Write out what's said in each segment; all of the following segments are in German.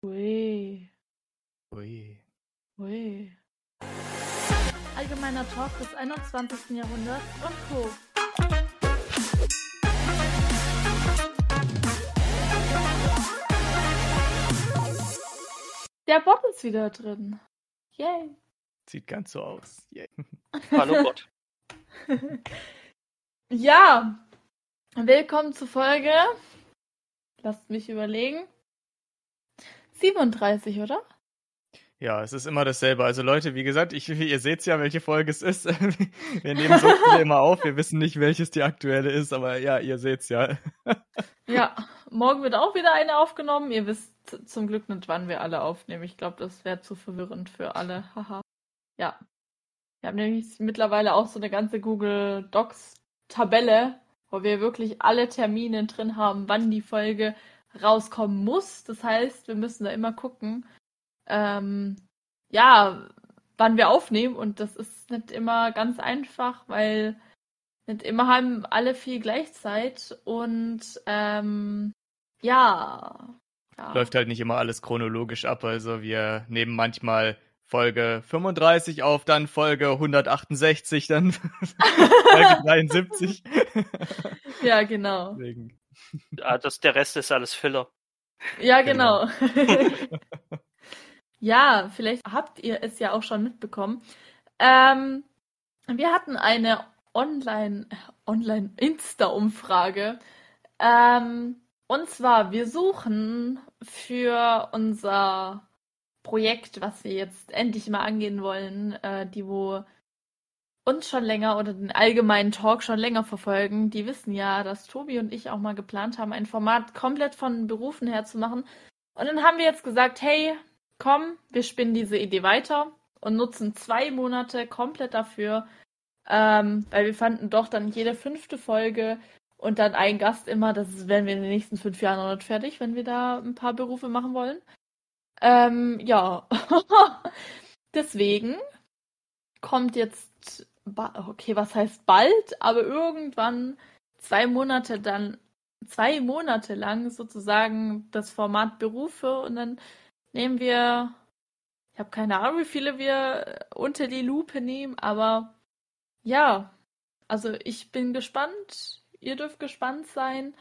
Ui. Ui. Ui. Allgemeiner Talk des 21. Jahrhunderts und Co. Der Bot ist wieder drin. Yay. Sieht ganz so aus. Yay. Hallo Gott. Ja. Willkommen zur Folge. Lasst mich überlegen. 37, oder? Ja, es ist immer dasselbe. Also Leute, wie gesagt, ich, ihr seht ja, welche Folge es ist. Wir nehmen so viele immer auf. Wir wissen nicht, welches die aktuelle ist, aber ja, ihr seht's ja. Ja, morgen wird auch wieder eine aufgenommen. Ihr wisst zum Glück nicht, wann wir alle aufnehmen. Ich glaube, das wäre zu verwirrend für alle. Haha. ja. Wir haben nämlich mittlerweile auch so eine ganze Google Docs Tabelle, wo wir wirklich alle Termine drin haben, wann die Folge rauskommen muss. Das heißt, wir müssen da immer gucken, ähm, ja, wann wir aufnehmen. Und das ist nicht immer ganz einfach, weil nicht immer haben alle viel Gleichzeit. Und ähm, ja, ja. Läuft halt nicht immer alles chronologisch ab. Also wir nehmen manchmal Folge 35 auf, dann Folge 168, dann Folge 73. ja, genau. Deswegen. Ja, das, der Rest ist alles Filler. Ja, genau. ja, vielleicht habt ihr es ja auch schon mitbekommen. Ähm, wir hatten eine Online, Online Insta-Umfrage. Ähm, und zwar, wir suchen für unser Projekt, was wir jetzt endlich mal angehen wollen, äh, die wo uns schon länger oder den allgemeinen Talk schon länger verfolgen, die wissen ja, dass Tobi und ich auch mal geplant haben, ein Format komplett von Berufen her zu machen. Und dann haben wir jetzt gesagt, hey, komm, wir spinnen diese Idee weiter und nutzen zwei Monate komplett dafür, ähm, weil wir fanden doch dann jede fünfte Folge und dann ein Gast immer, das werden wir in den nächsten fünf Jahren noch nicht fertig, wenn wir da ein paar Berufe machen wollen. Ähm, ja. Deswegen kommt jetzt, okay, was heißt bald, aber irgendwann zwei Monate dann, zwei Monate lang sozusagen das Format Berufe und dann nehmen wir, ich habe keine Ahnung, wie viele wir unter die Lupe nehmen, aber ja, also ich bin gespannt. Ihr dürft gespannt sein.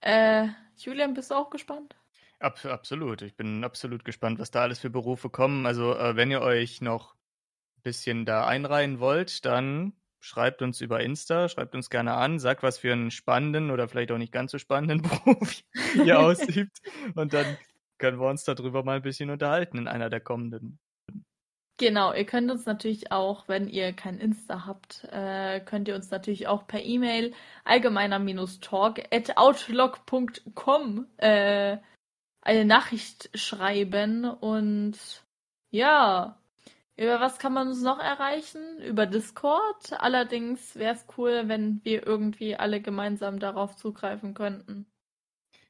Äh, Julian, bist du auch gespannt? Ab, absolut. Ich bin absolut gespannt, was da alles für Berufe kommen. Also, äh, wenn ihr euch noch bisschen da einreihen wollt, dann schreibt uns über Insta, schreibt uns gerne an, sagt, was für einen spannenden oder vielleicht auch nicht ganz so spannenden Beruf ihr ausübt. Und dann können wir uns darüber mal ein bisschen unterhalten in einer der kommenden. Genau, ihr könnt uns natürlich auch, wenn ihr kein Insta habt, äh, könnt ihr uns natürlich auch per E-Mail allgemeiner-talk at outlook.com äh, eine Nachricht schreiben und ja, über was kann man uns noch erreichen? Über Discord. Allerdings wäre es cool, wenn wir irgendwie alle gemeinsam darauf zugreifen könnten.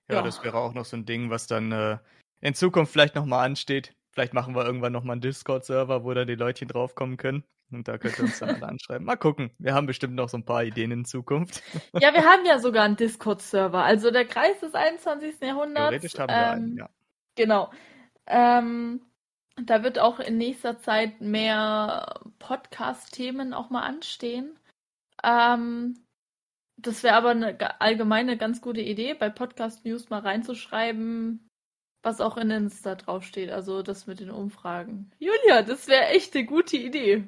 Ja, ja. das wäre auch noch so ein Ding, was dann äh, in Zukunft vielleicht nochmal ansteht. Vielleicht machen wir irgendwann nochmal einen Discord-Server, wo da die Leutchen draufkommen können. Und da könnt ihr uns dann alle anschreiben. Mal gucken. Wir haben bestimmt noch so ein paar Ideen in Zukunft. Ja, wir haben ja sogar einen Discord-Server. Also der Kreis des 21. Jahrhunderts. Theoretisch haben wir ähm, einen, ja. Genau. Ähm, da wird auch in nächster Zeit mehr Podcast-Themen auch mal anstehen. Ähm, das wäre aber eine allgemeine ganz gute Idee, bei Podcast News mal reinzuschreiben, was auch in Insta draufsteht. Also das mit den Umfragen. Julia, das wäre echt eine gute Idee.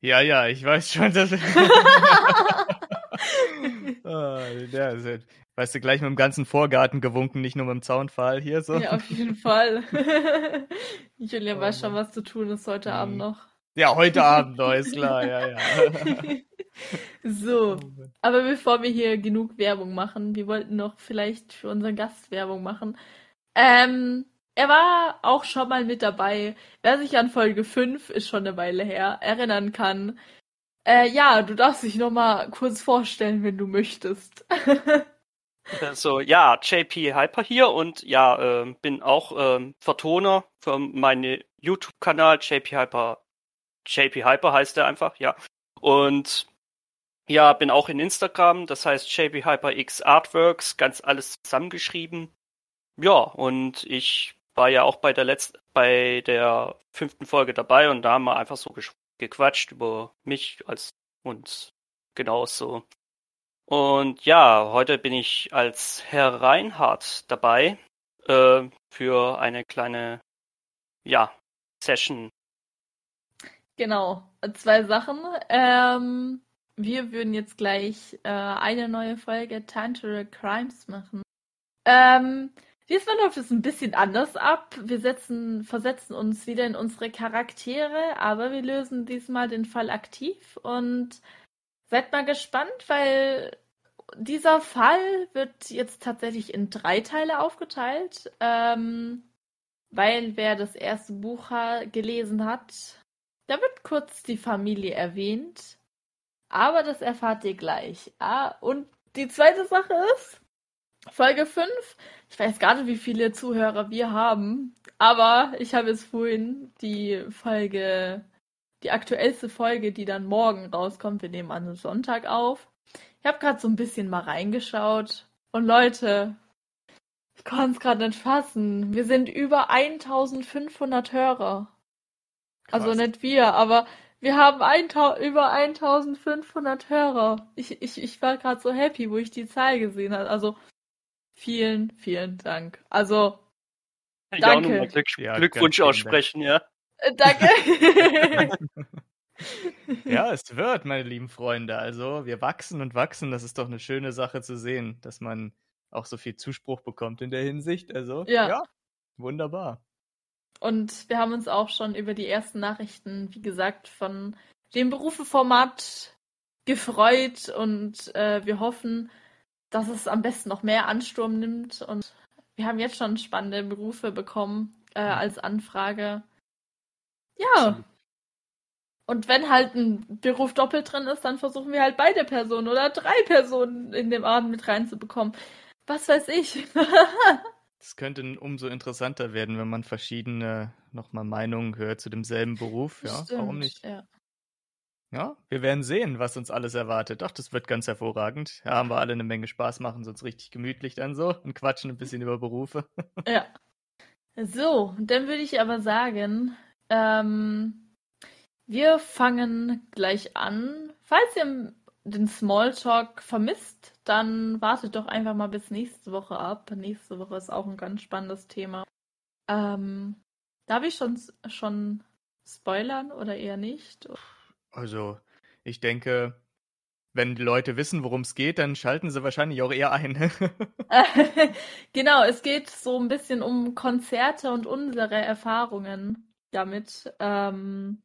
Ja, ja, ich weiß schon, dass. oh, ja, also, weißt du, gleich mit dem ganzen Vorgarten gewunken, nicht nur mit dem Zaunpfahl hier so. Ja, auf jeden Fall. Julia oh, weiß schon, was zu tun ist heute mhm. Abend noch. Ja, heute Abend noch, ist klar, ja, ja. so, oh, aber bevor wir hier genug Werbung machen, wir wollten noch vielleicht für unseren Gast Werbung machen. Ähm, er war auch schon mal mit dabei. Wer sich an Folge 5, ist schon eine Weile her, erinnern kann. Äh, ja, du darfst dich noch mal kurz vorstellen, wenn du möchtest. also, ja, JP Hyper hier und ja, äh, bin auch äh, Vertoner für meinen YouTube-Kanal JP Hyper. JP Hyper heißt der einfach, ja. Und ja, bin auch in Instagram, das heißt JP Hyper X Artworks, ganz alles zusammengeschrieben. Ja, und ich war ja auch bei der letzten, bei der fünften Folge dabei und da haben wir einfach so gequatscht über mich als uns genauso. Und ja, heute bin ich als Herr Reinhardt dabei äh, für eine kleine, ja, Session. Genau, zwei Sachen. Ähm, wir würden jetzt gleich äh, eine neue Folge Tangible Crimes machen. Ähm, diesmal läuft es ein bisschen anders ab. Wir setzen, versetzen uns wieder in unsere Charaktere, aber wir lösen diesmal den Fall aktiv und seid mal gespannt, weil dieser Fall wird jetzt tatsächlich in drei Teile aufgeteilt. Ähm, weil wer das erste Buch gelesen hat, da wird kurz die Familie erwähnt. Aber das erfahrt ihr gleich. Ah, und die zweite Sache ist, Folge 5. Ich weiß gar nicht, wie viele Zuhörer wir haben, aber ich habe jetzt vorhin die Folge, die aktuellste Folge, die dann morgen rauskommt. Wir nehmen an Sonntag auf. Ich habe gerade so ein bisschen mal reingeschaut. Und Leute, ich kann es gerade nicht fassen. Wir sind über 1500 Hörer. Also Krass. Also nicht wir, aber wir haben über 1500 Hörer. Ich, ich, ich war gerade so happy, wo ich die Zahl gesehen habe. Also vielen, vielen Dank. Also ich danke. Auch nochmal Glück, ja, Glückwunsch aussprechen, ja. Äh, danke. ja, es wird, meine lieben Freunde. Also wir wachsen und wachsen. Das ist doch eine schöne Sache zu sehen, dass man auch so viel Zuspruch bekommt in der Hinsicht. Also ja, ja wunderbar. Und wir haben uns auch schon über die ersten Nachrichten, wie gesagt, von dem Berufeformat gefreut und äh, wir hoffen, dass es am besten noch mehr Ansturm nimmt. Und wir haben jetzt schon spannende Berufe bekommen äh, als Anfrage. Ja. Und wenn halt ein Beruf doppelt drin ist, dann versuchen wir halt beide Personen oder drei Personen in dem Abend mit reinzubekommen. Was weiß ich. Es könnte umso interessanter werden, wenn man verschiedene nochmal Meinungen hört zu demselben Beruf. Ja, Stimmt, warum nicht? Ja. Ja, wir werden sehen, was uns alles erwartet. Ach, das wird ganz hervorragend. Ja, haben wir alle eine Menge Spaß, machen uns richtig gemütlich dann so und quatschen ein bisschen über Berufe. ja. So, dann würde ich aber sagen, ähm, wir fangen gleich an. Falls ihr den Smalltalk vermisst, dann wartet doch einfach mal bis nächste Woche ab. Nächste Woche ist auch ein ganz spannendes Thema. Ähm, darf ich schon, schon spoilern oder eher nicht? Also, ich denke, wenn die Leute wissen, worum es geht, dann schalten sie wahrscheinlich auch eher ein. genau, es geht so ein bisschen um Konzerte und unsere Erfahrungen damit. Ähm,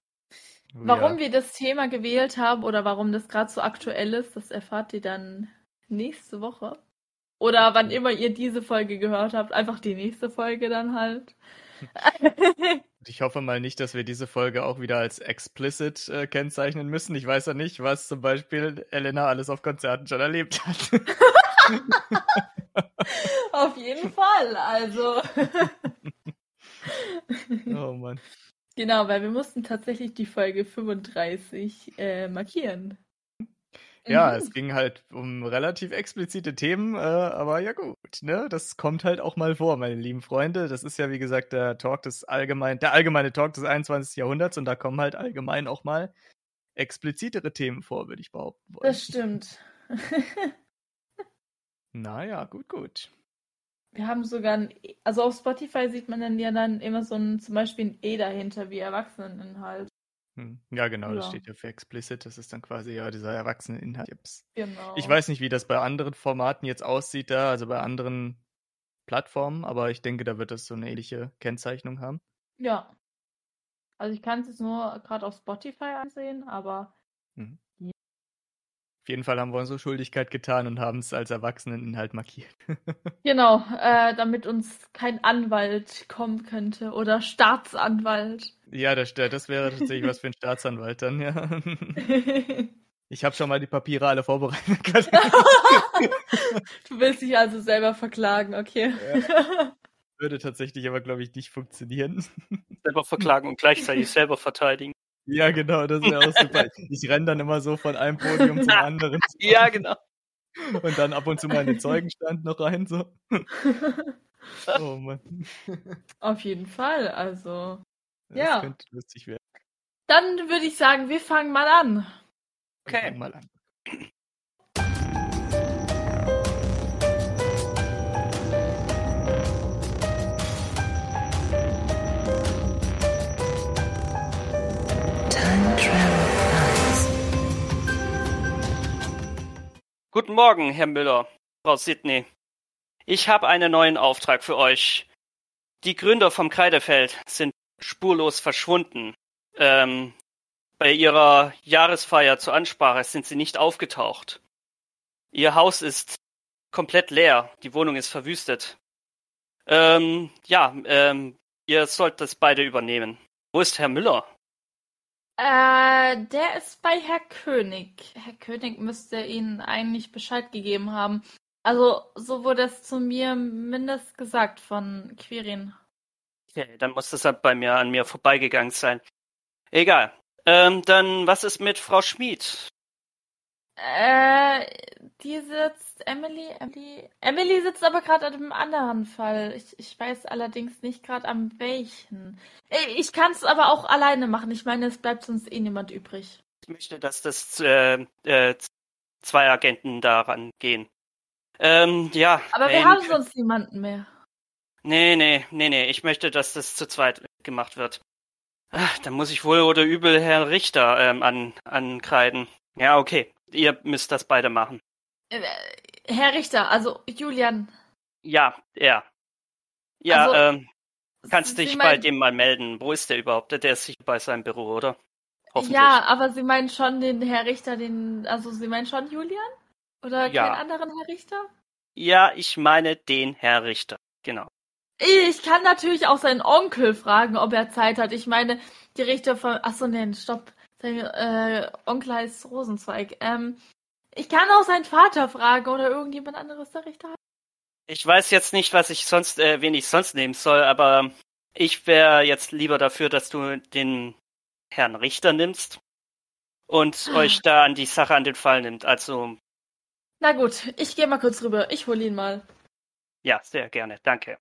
Warum ja. wir das Thema gewählt haben oder warum das gerade so aktuell ist, das erfahrt ihr dann nächste Woche. Oder wann immer ihr diese Folge gehört habt, einfach die nächste Folge dann halt. ich hoffe mal nicht, dass wir diese Folge auch wieder als explicit äh, kennzeichnen müssen. Ich weiß ja nicht, was zum Beispiel Elena alles auf Konzerten schon erlebt hat. auf jeden Fall, also. oh Mann. Genau, weil wir mussten tatsächlich die Folge 35 äh, markieren. Ja, mhm. es ging halt um relativ explizite Themen, äh, aber ja gut, ne? Das kommt halt auch mal vor, meine lieben Freunde. Das ist ja, wie gesagt, der Talk des allgemein, der allgemeine Talk des 21. Jahrhunderts und da kommen halt allgemein auch mal explizitere Themen vor, würde ich behaupten wollen. Das stimmt. naja, gut, gut. Wir haben sogar ein, also auf Spotify sieht man dann ja dann immer so ein, zum Beispiel ein E dahinter, wie Erwachseneninhalt. Hm. Ja, genau, ja. das steht ja für explicit. Das ist dann quasi ja dieser Erwachseneninhalt. Genau. Ich weiß nicht, wie das bei anderen Formaten jetzt aussieht da, also bei anderen Plattformen, aber ich denke, da wird das so eine ähnliche Kennzeichnung haben. Ja. Also ich kann es jetzt nur gerade auf Spotify ansehen, aber mhm jeden Fall haben wir unsere Schuldigkeit getan und haben es als Erwachseneninhalt markiert. genau, äh, damit uns kein Anwalt kommen könnte oder Staatsanwalt. Ja, das, das wäre tatsächlich was für ein Staatsanwalt dann, ja. Ich habe schon mal die Papiere alle vorbereitet. du willst dich also selber verklagen, okay. Ja. Würde tatsächlich aber, glaube ich, nicht funktionieren. Selber verklagen und gleichzeitig selber verteidigen. Ja, genau, das wäre auch super. Ich renne dann immer so von einem Podium zum anderen. ja, genau. Und dann ab und zu mal in den Zeugenstand noch rein. So. Oh Mann. Auf jeden Fall, also. Das Ja. könnte lustig werden. Dann würde ich sagen, wir fangen mal an. Okay. fangen mal an. Time Travel Plans. Guten Morgen, Herr Müller, Frau Sidney. Ich habe einen neuen Auftrag für euch. Die Gründer vom Kreidefeld sind spurlos verschwunden. Ähm, bei ihrer Jahresfeier zur Ansprache sind sie nicht aufgetaucht. Ihr Haus ist komplett leer, die Wohnung ist verwüstet. Ähm, ja, ähm, ihr sollt das beide übernehmen. Wo ist Herr Müller? Äh, der ist bei Herr König. Herr König müsste Ihnen eigentlich Bescheid gegeben haben. Also, so wurde es zu mir mindest gesagt von Quirin. Okay, dann muss das halt bei mir an mir vorbeigegangen sein. Egal. Ähm, dann was ist mit Frau Schmid? Äh, die sitzt, Emily, Emily, Emily sitzt aber gerade an einem anderen Fall. Ich, ich weiß allerdings nicht gerade an welchen. Äh, Ich kann es aber auch alleine machen. Ich meine, es bleibt sonst eh niemand übrig. Ich möchte, dass das äh, äh, zwei Agenten daran gehen. Ähm, ja. Aber wir haben sonst niemanden mehr. Nee, nee, nee, nee. Ich möchte, dass das zu zweit gemacht wird. Ach, dann muss ich wohl oder übel Herrn Richter ähm, an, ankreiden. Ja, okay. Ihr müsst das beide machen. Äh, Herr Richter, also Julian. Ja, er. Ja, Also, ähm, kannst Sie dich meinen- bei dem mal melden. Wo ist der überhaupt? Der ist sicher bei seinem Büro, oder? Hoffentlich. Ja, aber Sie meinen schon den Herr Richter, den, also Sie meinen schon Julian? Oder Ja. keinen anderen Herr Richter? Ja, ich meine den Herr Richter. Genau. Ich kann natürlich auch seinen Onkel fragen, ob er Zeit hat. Ich meine, die Richter von, achso, nee, stopp. Sein äh, Onkel heißt Rosenzweig. Ähm, ich kann auch seinen Vater fragen oder irgendjemand anderes der Richter hat. Ich weiß jetzt nicht, was ich sonst, äh, wen ich sonst nehmen soll, aber ich wäre jetzt lieber dafür, dass du den Herrn Richter nimmst und Ah. euch da an die Sache an den Fall nimmt. Also, Na gut, ich gehe mal kurz rüber. Ich hole ihn mal. ja, sehr gerne. Danke.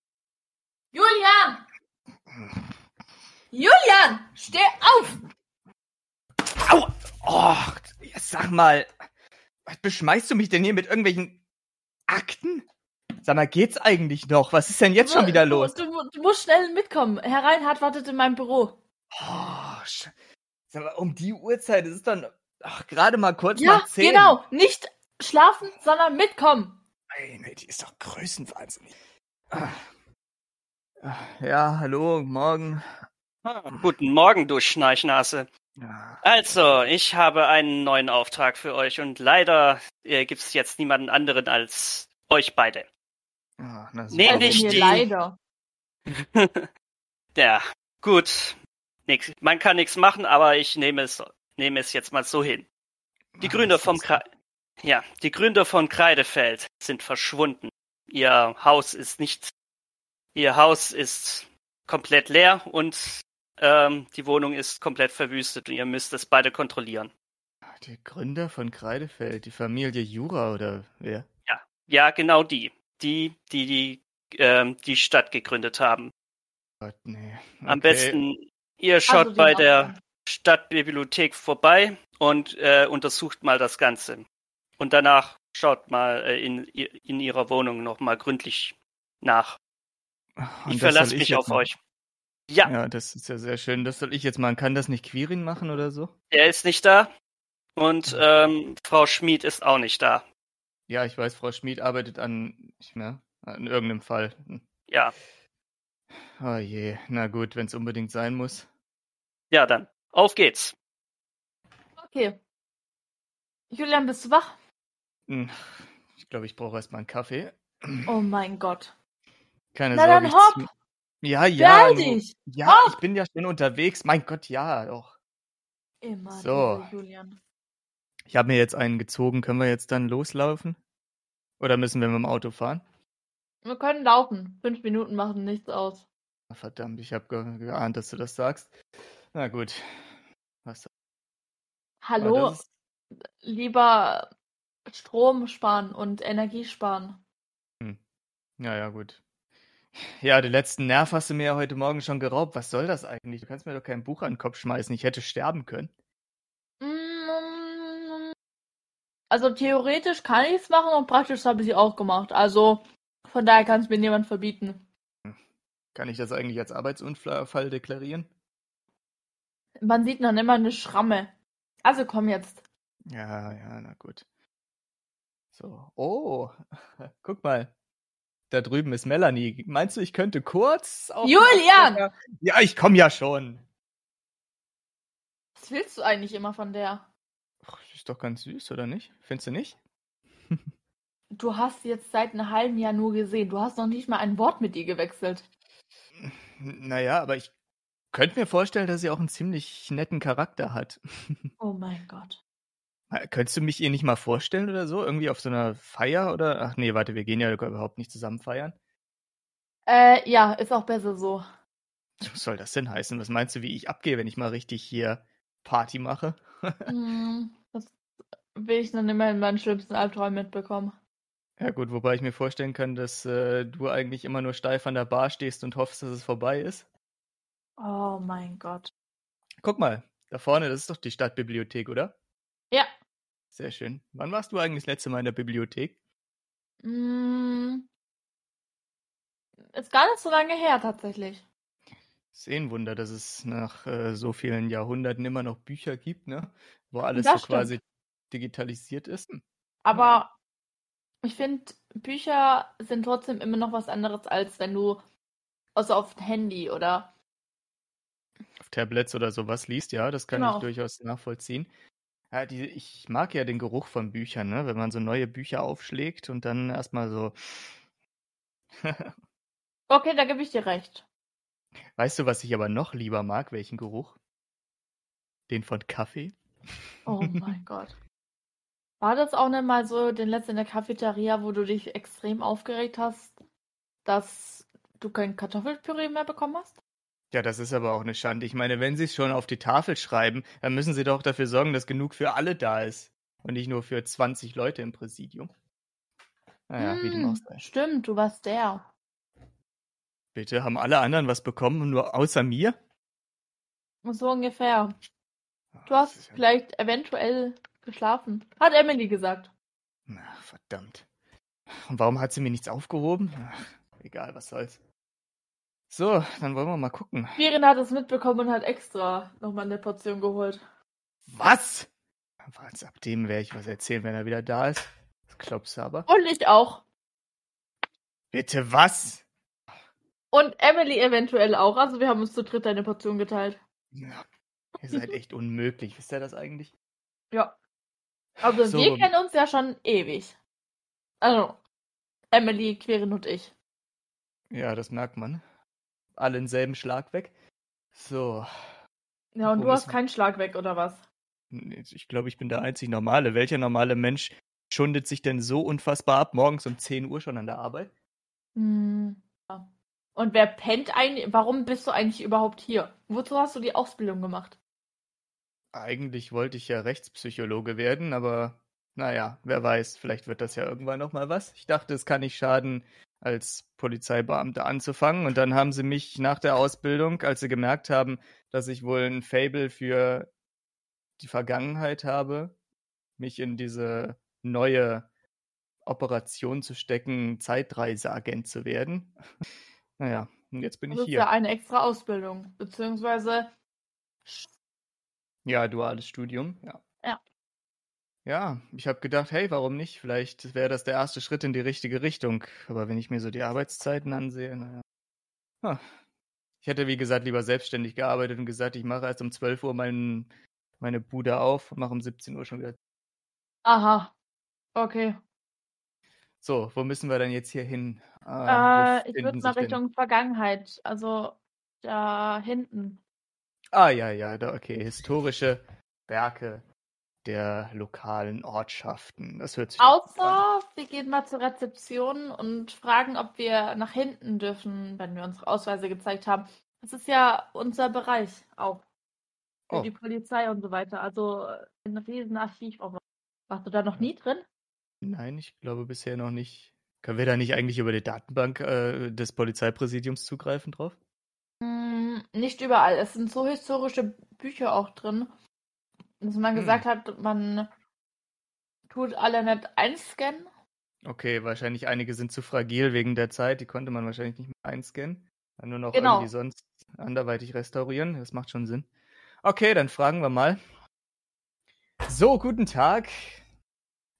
Julian! Julian! Steh auf! Au! Oh, ja, sag mal, was beschmeißt du mich denn hier mit irgendwelchen Akten? Sag mal, geht's eigentlich noch? Was ist denn jetzt schon wieder du, los? Du, du musst schnell mitkommen. Herr Reinhardt wartet in meinem Büro. Oh, sag mal, um die Uhrzeit, ist dann ach, gerade mal kurz Ja, nach zehn. genau. Nicht schlafen, sondern mitkommen. Meine, die ist doch größenwahnsinnig. Ah. Ah, Ja, hallo, morgen. Ah, guten Morgen, du Schnarchnase. Ja. Also, ich habe einen neuen Auftrag für euch und leider äh, gibt es jetzt niemanden anderen als euch beide. Ah, Also nicht mir die. leider. Ja, gut. Nix. Man kann nichts machen, aber ich nehme es, nehme es jetzt mal so hin. Die Ah, Gründer vom Kre ja, die Gründer von Kreidefeld sind verschwunden. Ihr Haus ist nicht, ihr Haus ist komplett leer und ähm, die Wohnung ist komplett verwüstet und ihr müsst es beide kontrollieren. Die Gründer von Kreidefeld, die Familie Jura oder wer? Ja, genau die, die, die die ähm, die Stadt gegründet haben. Gott, nee. Am Okay. besten ihr schaut Also bei der Aufwand. Stadtbibliothek vorbei und äh, untersucht mal das Ganze. Und danach schaut mal äh, in, in ihrer Wohnung nochmal gründlich nach. Und Ich verlasse mich jetzt auf machen? euch. Ja, Ja, das ist ja sehr schön. Das soll ich jetzt machen. Kann das nicht Quirin machen oder so? er ist nicht da und ähm, Frau Schmid ist auch nicht da. Ja, ich weiß, Frau Schmid arbeitet an, nicht mehr, an irgendeinem Fall. Ja, Oh je, na gut, wenn es unbedingt sein muss. ja dann. Auf geht's. Okay. Julian, bist du wach? Hm, Ich glaube, ich brauche erstmal einen Kaffee. Oh mein Gott. Keine Na Sorge. dann hopp. Ja, ja. Dich. Ja, Hopp. ich bin ja schon unterwegs. Mein Gott, ja, doch. Immer So. Julian. Ich habe mir jetzt einen gezogen. Können wir jetzt dann loslaufen? Oder müssen wir mit dem Auto fahren? Wir können laufen. Fünf Minuten machen nichts aus. Verdammt, ich habe ge geahnt, dass du das sagst. Na gut. Was Hallo, das? lieber Strom sparen und Energie sparen. Ja, ja, gut. Ja, den letzten Nerv hast du mir ja heute Morgen schon geraubt. Was soll das eigentlich? Du kannst mir doch kein Buch an den Kopf schmeißen. Ich hätte sterben können. Mm, Also theoretisch kann ich es machen und praktisch habe ich es auch gemacht. Also von daher kann es mir niemand verbieten. Kann ich das eigentlich als Arbeitsunfall deklarieren? Man sieht noch immer eine Schramme. Also komm jetzt. Ja, ja, na gut. So. Oh, guck mal. Da drüben ist Melanie. Meinst du, ich könnte kurz auf Julian! Ja, ich komme ja schon. Was willst du eigentlich immer von der? Ach, ist doch ganz süß, oder nicht? Findest du nicht? Du hast sie jetzt seit einem halben Jahr nur gesehen. Du hast noch nicht mal ein Wort mit ihr gewechselt. Naja, aber ich könnte mir vorstellen, dass sie auch einen ziemlich netten Charakter hat. Oh mein Gott. Könntest du mich ihr nicht mal vorstellen oder so? Irgendwie auf so einer Feier oder? Ach nee, warte, wir gehen ja überhaupt nicht zusammen feiern. Äh, ja, ist auch besser so. Was soll das denn heißen? Was meinst du, wie ich abgehe, wenn ich mal richtig hier Party mache? Hm, das will ich dann immer in meinen schlimmsten Albträumen mitbekommen. Ja gut, wobei ich mir vorstellen kann, dass äh, du eigentlich immer nur steif an der Bar stehst und hoffst, dass es vorbei ist. Oh mein Gott. Guck mal, da vorne, das ist doch die Stadtbibliothek, oder? Ja. Sehr schön. Wann warst du eigentlich das letzte Mal in der Bibliothek? Hm, ist gar nicht so lange her tatsächlich. Ist eh ein Wunder, dass es nach äh, so vielen Jahrhunderten immer noch Bücher gibt, ne? Wo alles Das so quasi digitalisiert ist. Hm. Aber ich finde, Bücher sind trotzdem immer noch was anderes, als wenn du also auf dem Handy oder Auf Tablets oder sowas liest, ja, das kann ich Genau. durchaus nachvollziehen. Ja, die, ich mag ja den Geruch von Büchern, ne? Wenn man so neue Bücher aufschlägt und dann erstmal so. Okay, da gebe ich dir recht. Weißt du, was ich aber noch lieber mag? Welchen Geruch? Den von Kaffee. Oh mein Gott. War das auch nicht mal so den letzten in der Cafeteria, wo du dich extrem aufgeregt hast, dass du kein Kartoffelpüree mehr bekommen hast? Ja, das ist aber auch eine Schande. Ich meine, wenn sie es schon auf die Tafel schreiben, dann müssen sie doch dafür sorgen, dass genug für alle da ist. Und nicht nur für 20 Leute im Präsidium. Naja, wie dem auch Hm, sei. stimmt, du warst der. Bitte, haben alle anderen was bekommen, nur außer mir? So ungefähr. Du das hast ist ja- vielleicht eventuell geschlafen. Hat Emily gesagt. Na, verdammt. Und warum hat sie mir nichts aufgehoben? Ach, egal, was soll's. So, dann wollen wir mal gucken. Viren hat es mitbekommen und hat extra nochmal eine Portion geholt. Was? Was, ab dem werde ich was erzählen, wenn er wieder da ist. Das glaubst du aber. Und ich auch. Bitte was? Und Emily eventuell auch. Also wir haben uns zu dritt eine Portion geteilt. Ja, ihr seid echt unmöglich. Wisst ihr das eigentlich? Ja. Also So. wir kennen uns ja schon ewig. Also, Emily, Queren und ich. Ja, das merkt man. Alle in selben Schlag weg. So. Ja, und Wo du hast keinen Schlag weg, oder was? Ich glaube, ich bin der einzig Normale. Welcher normale Mensch schundet sich denn so unfassbar ab, morgens um 10 Uhr schon an der Arbeit? Hm. Ja. Und wer pennt eigentlich? Warum bist du eigentlich überhaupt hier? Wozu hast du die Ausbildung gemacht? Eigentlich wollte ich ja Rechtspsychologe werden, aber naja, wer weiß, vielleicht wird das ja irgendwann nochmal was. Ich dachte, es kann nicht schaden, als Polizeibeamter anzufangen. Und dann haben sie mich nach der Ausbildung, als sie gemerkt haben, dass ich wohl ein Fable für die Vergangenheit habe, mich in diese neue Operation zu stecken, Zeitreiseagent zu werden. Naja, und jetzt bin Das ich ist hier. ja eine extra Ausbildung. Beziehungsweise. Ja, duales Studium, ja. Ja. Ja, ich habe gedacht, hey, warum nicht? Vielleicht wäre das der erste Schritt in die richtige Richtung. Aber wenn ich mir so die Arbeitszeiten ansehe, naja. Ich hätte, wie gesagt, lieber selbstständig gearbeitet und gesagt, ich mache erst um 12 Uhr mein, meine Bude auf und mache um 17 Uhr schon wieder. Aha. Okay. So, wo müssen wir denn jetzt hier hin? Wo Äh, ich würde mal sich denn- Richtung Vergangenheit. Also da hinten. Ah, ja, ja, da, okay. Historische Werke der lokalen Ortschaften. Das hört sich. Außer wir gehen mal zur Rezeption und fragen, ob wir nach hinten dürfen, wenn wir unsere Ausweise gezeigt haben. Das ist ja unser Bereich auch. Für Oh. die Polizei und so weiter. Also ein riesen Archiv. Warst du da noch nie drin? Nein, ich glaube bisher noch nicht. Können wir da nicht eigentlich über die Datenbank äh, des Polizeipräsidiums zugreifen drauf? Hm, nicht überall. Es sind so historische Bücher auch drin, dass man Hm. gesagt hat, man tut alle nicht einscannen. Okay, wahrscheinlich einige sind zu fragil wegen der Zeit. Die konnte man wahrscheinlich nicht mehr einscannen. Dann nur noch Genau. irgendwie sonst anderweitig restaurieren. Das macht schon Sinn. Okay, dann fragen wir mal. So, guten Tag.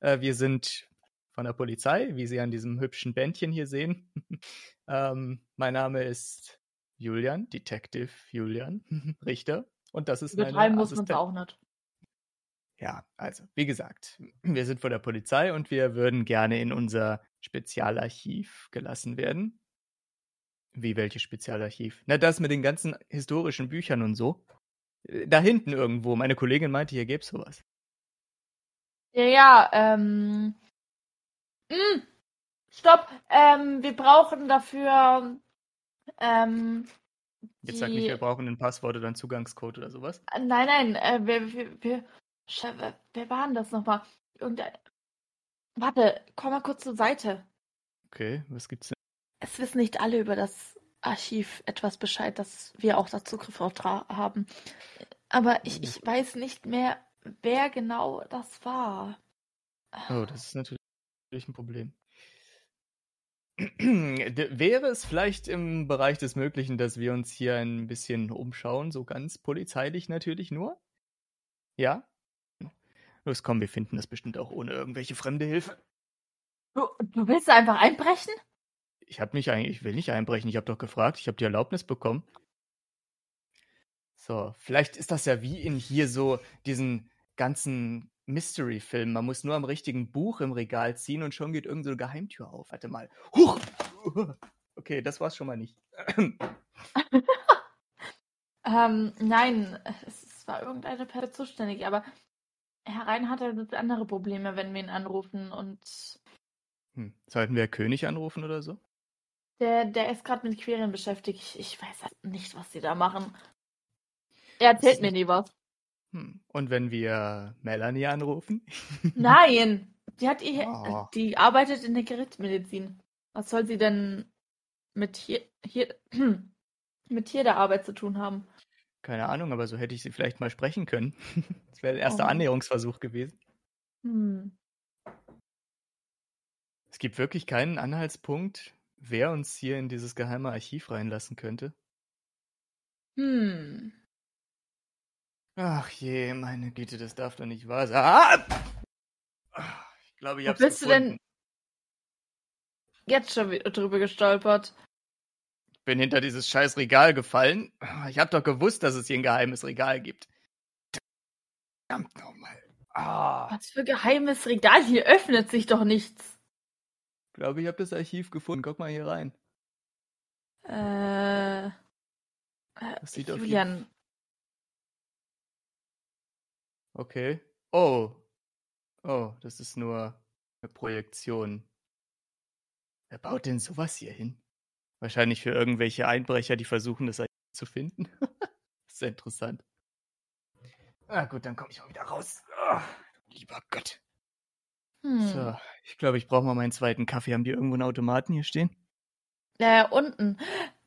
Äh, wir sind von der Polizei, wie Sie an diesem hübschen Bändchen hier sehen. ähm, mein Name ist Julian, Detective Julian, Richter. Und das ist meine Betreiben muss man es auch nicht. Ja, also, wie gesagt, wir sind von der Polizei und wir würden gerne in unser Spezialarchiv gelassen werden. Wie welches Spezialarchiv? Na, das mit den ganzen historischen Büchern und so. Äh, Da hinten irgendwo. Meine Kollegin meinte, hier gäbe sowas. Ja, ja, ähm. Mh, stopp! Ähm, wir brauchen dafür. Ähm. Jetzt sag die- nicht, wir brauchen ein Passwort oder einen Zugangscode oder sowas. Äh, Nein, nein, äh, wir, wir, wir, wer, wer war denn das nochmal? Irgendein. Warte, komm mal kurz zur Seite. Okay, was gibt's denn? Es wissen nicht alle über das Archiv etwas Bescheid, dass wir auch da Zugriff drauf dra- haben. Aber ich, ich weiß nicht mehr, wer genau das war. Oh, das ist natürlich ein Problem. Wäre es vielleicht im Bereich des Möglichen, dass wir uns hier ein bisschen umschauen, so ganz polizeilich natürlich nur? Ja? Los, komm, wir finden das bestimmt auch ohne irgendwelche fremde Hilfe. Du, du willst einfach einbrechen? Ich habe mich eigentlich, ich will nicht einbrechen, ich habe doch gefragt, ich habe die Erlaubnis bekommen. So, vielleicht ist das ja wie in hier so diesen ganzen Mystery-Film. Man muss nur am richtigen Buch im Regal ziehen und schon geht irgendeine so eine Geheimtür auf. Warte mal. Huch! Okay, das war's schon mal nicht. Ähm, nein, es, es war irgendeine Person zuständig, aber Herr Rein hat andere Probleme, wenn wir ihn anrufen und Hm. Sollten wir König anrufen oder so? der, der ist gerade mit Querien beschäftigt. Ich, ich weiß halt nicht, was sie da machen. Er erzählt mir nie was. Hm. Und wenn wir Melanie anrufen? Nein, die hat ihr, Oh. die arbeitet in der Gerichtsmedizin. Was soll sie denn mit hier, hier, mit hier der Arbeit zu tun haben? Keine Ahnung, aber so hätte ich sie vielleicht mal sprechen können. Das wäre der erste Oh. Annäherungsversuch gewesen. Hm. Es gibt wirklich keinen Anhaltspunkt, wer uns hier in dieses geheime Archiv reinlassen könnte. Hm. Ach je, meine Güte, das darf doch nicht wahr sein. Ah! Ich glaube, ich Wo hab's bist du gefunden. denn jetzt schon wieder drüber gestolpert? Ich bin hinter dieses scheiß Regal gefallen. Ich hab doch gewusst, dass es hier ein geheimes Regal gibt. Verdammt nochmal. Ah, Was für geheimes Regal? Hier öffnet sich doch nichts. ich glaube, ich habe das Archiv gefunden. Guck mal hier rein. Äh. äh, Das sieht Julian, Okay. Oh. Oh, das ist nur eine Projektion. Wer baut denn sowas hier hin? Wahrscheinlich für irgendwelche Einbrecher, die versuchen, das zu finden. das ist ja interessant. Ah, gut, dann komme ich mal wieder raus. Ah, lieber Gott. hm. So, ich glaube, ich brauche mal meinen zweiten Kaffee. Haben die irgendwo einen Automaten hier stehen? Äh, unten.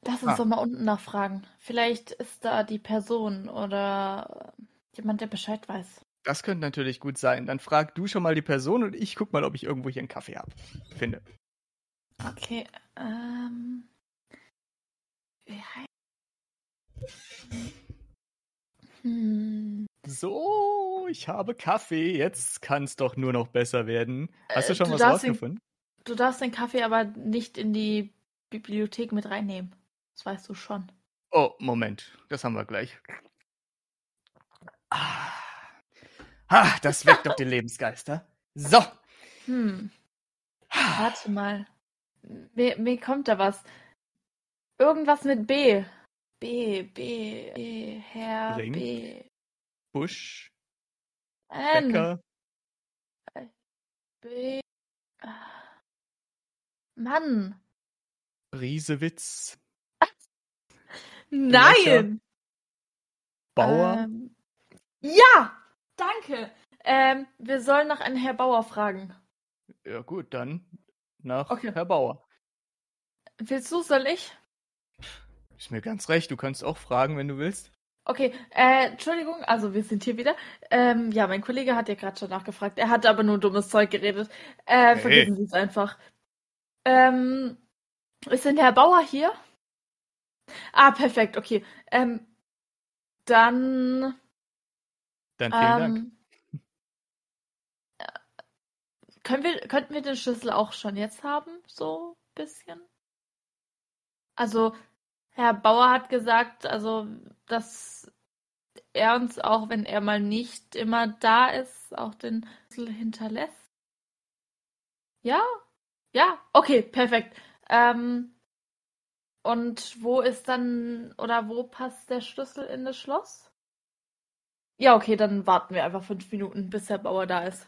Lass uns Ah. doch mal unten nachfragen. Vielleicht ist da die Person oder jemand, der Bescheid weiß. Das könnte natürlich gut sein. Dann frag du schon mal die Person und ich guck mal, ob ich irgendwo hier einen Kaffee habe. Finde. Okay, ähm. Hm. So, ich habe Kaffee. Jetzt kann es doch nur noch besser werden. Hast du Äh, schon du was rausgefunden? Du darfst den Kaffee aber nicht in die Bibliothek mit reinnehmen. Das weißt du schon. Oh, Moment. Das haben wir gleich. Ah, ah das weckt doch den Lebensgeister. So. Hm. Ah, Warte mal. Mir, mir kommt da was. Irgendwas mit B. B, B, B, Herr Ring. B. Busch, N. Becker, B. Mann. Briesewitz, Nein. Bauer. Ähm, ja, danke. Ähm, wir sollen nach einem Herr Bauer fragen. Ja, gut, dann nach Okay. Herr Bauer. Willst du, soll ich? Ist mir ganz recht, du kannst auch fragen, wenn du willst. Okay, äh, Entschuldigung, also wir sind hier wieder. Ähm, ja, mein Kollege hat ja gerade schon nachgefragt. Er hat aber nur dummes Zeug geredet. Äh, Hey. vergessen Sie es einfach. Ähm, ist denn Herr Bauer hier? Ah, perfekt, okay. Ähm, dann, Dann vielen Dank. ähm, äh, können wir, könnten wir den Schlüssel auch schon jetzt haben, so ein bisschen? Also, Herr Bauer hat gesagt, also, dass er uns auch, wenn er mal nicht immer da ist, auch den Schlüssel hinterlässt. Ja? Ja? Okay, perfekt. Ähm, und wo ist dann, oder wo passt der Schlüssel in das Schloss? Ja, okay, dann warten wir einfach fünf Minuten, bis Herr Bauer da ist.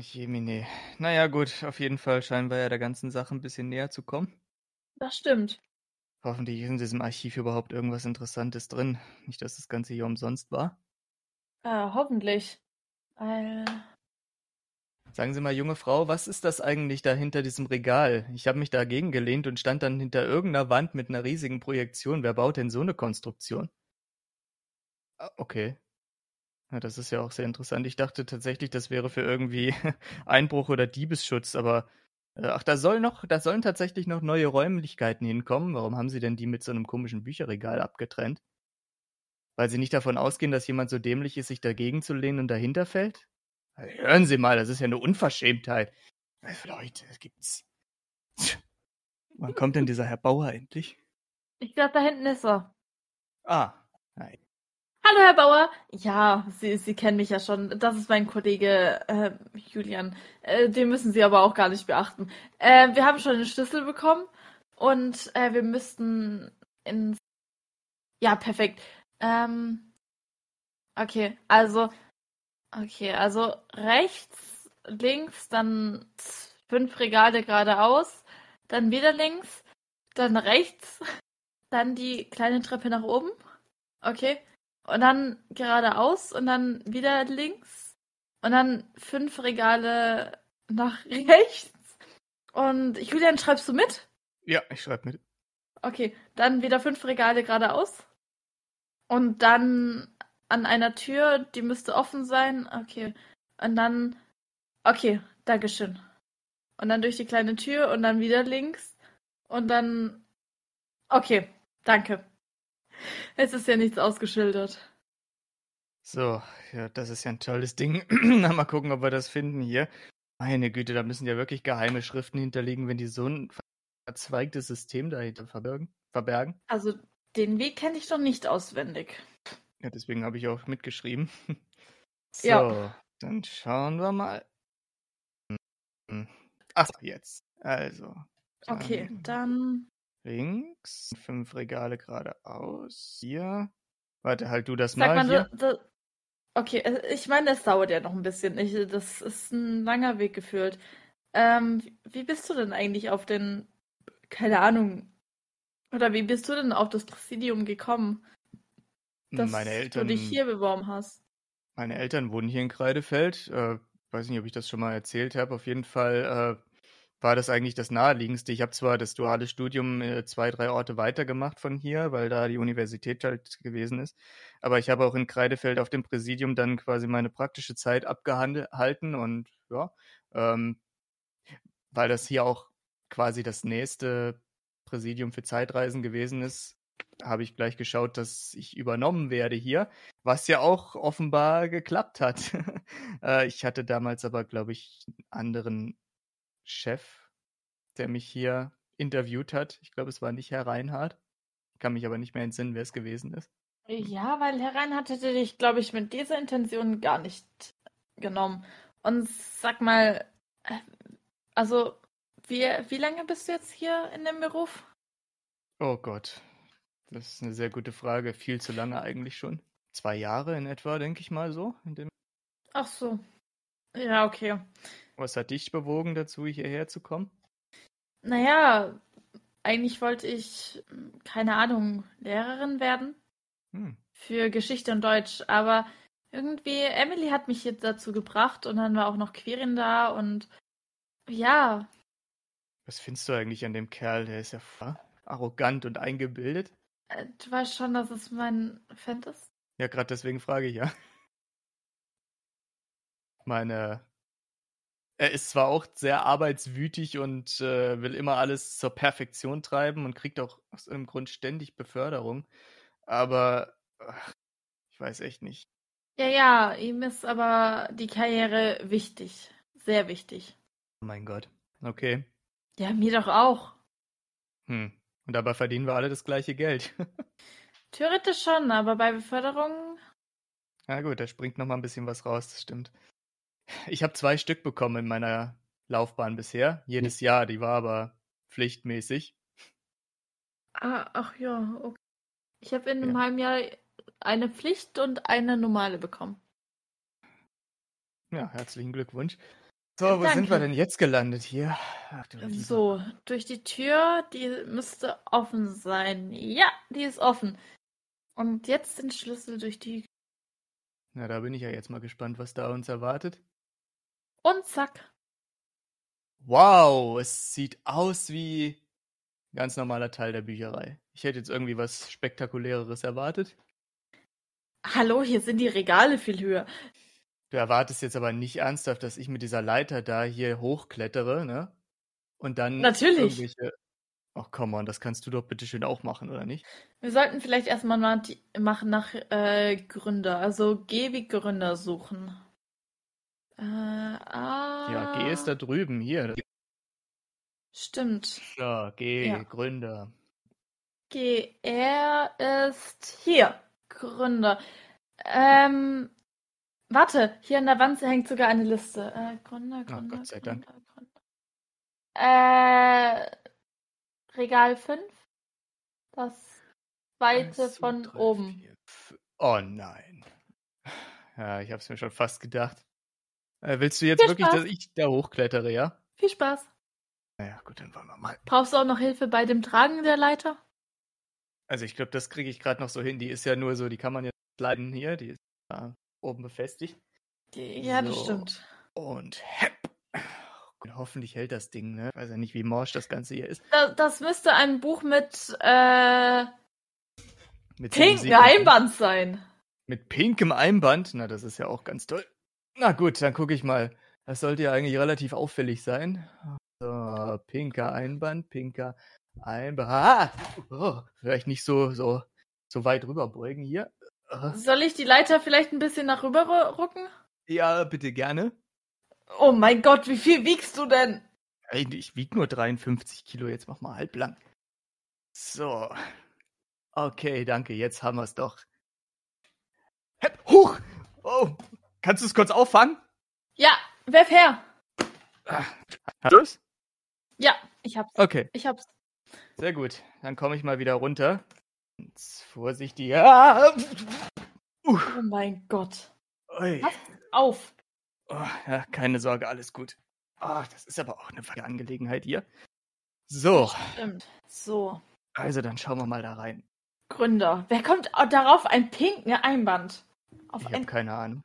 Jemine. Naja, gut, auf jeden Fall scheinen wir ja der ganzen Sache ein bisschen näher zu kommen. Das stimmt. Hoffentlich ist in diesem Archiv überhaupt irgendwas Interessantes drin. Nicht, dass das Ganze hier umsonst war. Äh, hoffentlich. Weil, Sagen Sie mal, junge Frau, was ist das eigentlich da hinter diesem Regal? Ich habe mich dagegen gelehnt und stand dann hinter irgendeiner Wand mit einer riesigen Projektion. Wer baut denn so eine Konstruktion? Ah, Okay. Ja, das ist ja auch sehr interessant. Ich dachte tatsächlich, das wäre für irgendwie Einbruch oder Diebesschutz, aber ach, da soll noch, da sollen tatsächlich noch neue Räumlichkeiten hinkommen. Warum haben Sie denn die mit so einem komischen Bücherregal abgetrennt? Weil Sie nicht davon ausgehen, dass jemand so dämlich ist, sich dagegen zu lehnen und dahinter fällt? Hören Sie mal, das ist ja eine Unverschämtheit. Äh, Leute, das gibt's. Wann kommt denn dieser Herr Bauer endlich? ich glaube, da hinten ist er. Ah. Hallo, Herr Bauer. Ja, Sie, Sie kennen mich ja schon. Das ist mein Kollege äh, Julian. Äh, den müssen Sie aber auch gar nicht beachten. Äh, wir haben schon den Schlüssel bekommen und äh, wir müssten ins. Ja, perfekt. Ähm, okay, also. Okay, also rechts, links, dann fünf Regale geradeaus, dann wieder links, dann rechts, dann die kleine Treppe nach oben. Okay. Und dann geradeaus und dann wieder links. Und dann fünf Regale nach rechts. Und Julian, schreibst du mit? Ja, ich schreibe mit. Okay, dann wieder fünf Regale geradeaus. Und dann an einer Tür, die müsste offen sein. Okay. Und dann. Okay, Dankeschön. Und dann durch die kleine Tür und dann wieder links. Und dann. Okay, danke. Es ist ja nichts ausgeschildert. So, ja, das ist ja ein tolles Ding. Na, mal gucken, ob wir das finden hier. Meine Güte, da müssen ja wirklich geheime Schriften hinterliegen, wenn die so ein verzweigtes System dahinter verbergen. verbergen. Also, den Weg kenne ich doch nicht auswendig. Ja, deswegen habe ich auch mitgeschrieben. So, Ja. dann schauen wir mal. Hm. Ach, jetzt. Also. Okay, dann. Links, fünf Regale geradeaus. Hier. Warte, halt du das Sag mal mal, da, da, okay, äh, ich meine, das dauert ja noch ein bisschen. Ich, das ist ein langer Weg geführt. Ähm, wie bist du denn eigentlich auf den, keine Ahnung, oder wie bist du denn auf das Präsidium gekommen, dass Meine du Eltern, dich hier beworben hast? meine Eltern wohnen hier in Kreidefeld. Äh, weiß nicht, ob ich das schon mal erzählt habe. Auf jeden Fall äh, war das eigentlich das naheliegendste. Ich habe zwar das duale Studium äh, zwei, drei Orte weitergemacht von hier, weil da die Universität halt gewesen ist. Aber ich habe auch in Kreidefeld auf dem Präsidium dann quasi meine praktische Zeit abgehalten und ja, ähm, weil das hier auch quasi das nächste Präsidium für Zeitreisen gewesen ist, habe ich gleich geschaut, dass ich übernommen werde hier, was ja auch offenbar geklappt hat. äh, ich hatte damals aber, glaube ich, einen anderen Chef, der mich hier interviewt hat. Ich glaube, es war nicht Herr Reinhardt. Ich kann mich aber nicht mehr entsinnen, wer es gewesen ist. Ja, weil Herr Reinhardt hätte dich, glaube ich, mit dieser Intention gar nicht genommen. Und sag mal, äh, also, wie, wie lange bist du jetzt hier in dem Beruf? Oh Gott, das ist eine sehr gute Frage. Viel zu lange eigentlich schon. Zwei Jahre in etwa, denke ich mal so. Ach so. Ja, okay. Was hat dich bewogen dazu, hierher zu kommen? Naja, eigentlich wollte ich, keine Ahnung, Lehrerin werden Hm. für Geschichte und Deutsch, aber irgendwie, Emily hat mich jetzt dazu gebracht und dann war auch noch Quirin da und ja, Was findest du eigentlich an dem Kerl? Der ist ja arrogant und eingebildet. Äh, Du weißt schon, dass es mein Fan ist? Ja, gerade deswegen frage ich ja. Meine, er ist zwar auch sehr arbeitswütig und äh, will immer alles zur Perfektion treiben und kriegt auch aus irgendeinem Grund ständig Beförderung, aber ach, ich weiß echt nicht. Ja, ja, ihm ist aber die Karriere wichtig. Sehr wichtig. Oh mein Gott. Okay. Ja, mir doch auch. Hm. Und dabei verdienen wir alle das gleiche Geld. Theoretisch schon, aber bei Beförderung. Na gut, da springt noch mal ein bisschen was raus, das stimmt. Ich habe zwei Stück bekommen in meiner Laufbahn bisher, jedes Jahr, die war aber pflichtmäßig. Ah, ach ja, okay. Ich habe in einem Ja. halben Jahr eine Pflicht und eine normale bekommen. Ja, herzlichen Glückwunsch. So, wo sind wir Danke. denn jetzt gelandet hier? Ach, du So, durch die Tür, die müsste offen sein. Ja, die ist offen. Und jetzt den Schlüssel durch die. Na, da bin ich ja jetzt mal gespannt, was da uns erwartet. Und zack. Wow, es sieht aus wie ein ganz normaler Teil der Bücherei. Ich hätte jetzt irgendwie was Spektakuläreres erwartet. Hallo, hier sind die Regale viel höher. Du erwartest jetzt aber nicht ernsthaft, dass ich mit dieser Leiter da hier hochklettere, ne? Und dann Natürlich. irgendwelche. Ach, come on, das kannst du doch bitte schön auch machen, oder nicht? Wir sollten vielleicht erstmal machen nach äh, Gründer. Also G wie Gründer suchen. Äh, ah. Ja, G ist da drüben, hier. Stimmt. Ja, G, Ja. Gründer. GR ist hier. Gründer. Ähm, warte, hier an der Wand hängt sogar eine Liste. Äh, Gründer, Ah, Gründer, Gott sei Dank. Gründer, Gründer. Äh, Regal 5. Das zweite Eins, von drei, oben. vier, Oh nein. Ja, ich hab's mir schon fast gedacht. Äh, willst du jetzt Viel wirklich, Spaß. dass ich da hochklettere, ja? Viel Spaß. Naja, gut, dann wollen wir mal. Brauchst du auch noch Hilfe bei dem Tragen der Leiter? Also ich glaube, das kriege ich gerade noch so hin. Die ist ja nur so, die kann man jetzt leiden hier. Die ist da oben befestigt. Ja, das So. stimmt. Und hepp. Gut, hoffentlich hält das Ding, ne? Ich weiß ja nicht, wie morsch das Ganze hier ist. Das, das müsste ein Buch mit äh, Mit pinken 77. Einband sein. Mit pinkem Einband? Na, das ist ja auch ganz toll. Na gut, dann gucke ich mal. Das sollte ja eigentlich relativ auffällig sein. So, pinker Einband, pinker Einband. Ah! Oh, vielleicht nicht so, so, so weit rüberbeugen hier. Soll ich die Leiter vielleicht ein bisschen nach rüber rucken? Ja, bitte gerne. Oh mein Gott, wie viel wiegst du denn? Ich wiege nur 53 Kilo, jetzt mach mal halblang. So. Okay, danke, jetzt haben wir es doch. Hoch! Oh, kannst du es kurz auffangen? Ja, werf her. Hast du es? Ja, ich hab's. Okay, Ich hab's. sehr gut. Dann komme ich mal wieder runter. Jetzt vorsichtig. Ah! Uh, Oh mein Gott. ui. Was? Auf. Oh, ja, keine Sorge, alles gut. Ah, das ist aber auch eine Angelegenheit hier. So, Stimmt. So. also dann schauen wir mal da rein. Gründer. Wer kommt au- darauf ein pinken Einband? Auf Ich ein, habe keine Ahnung.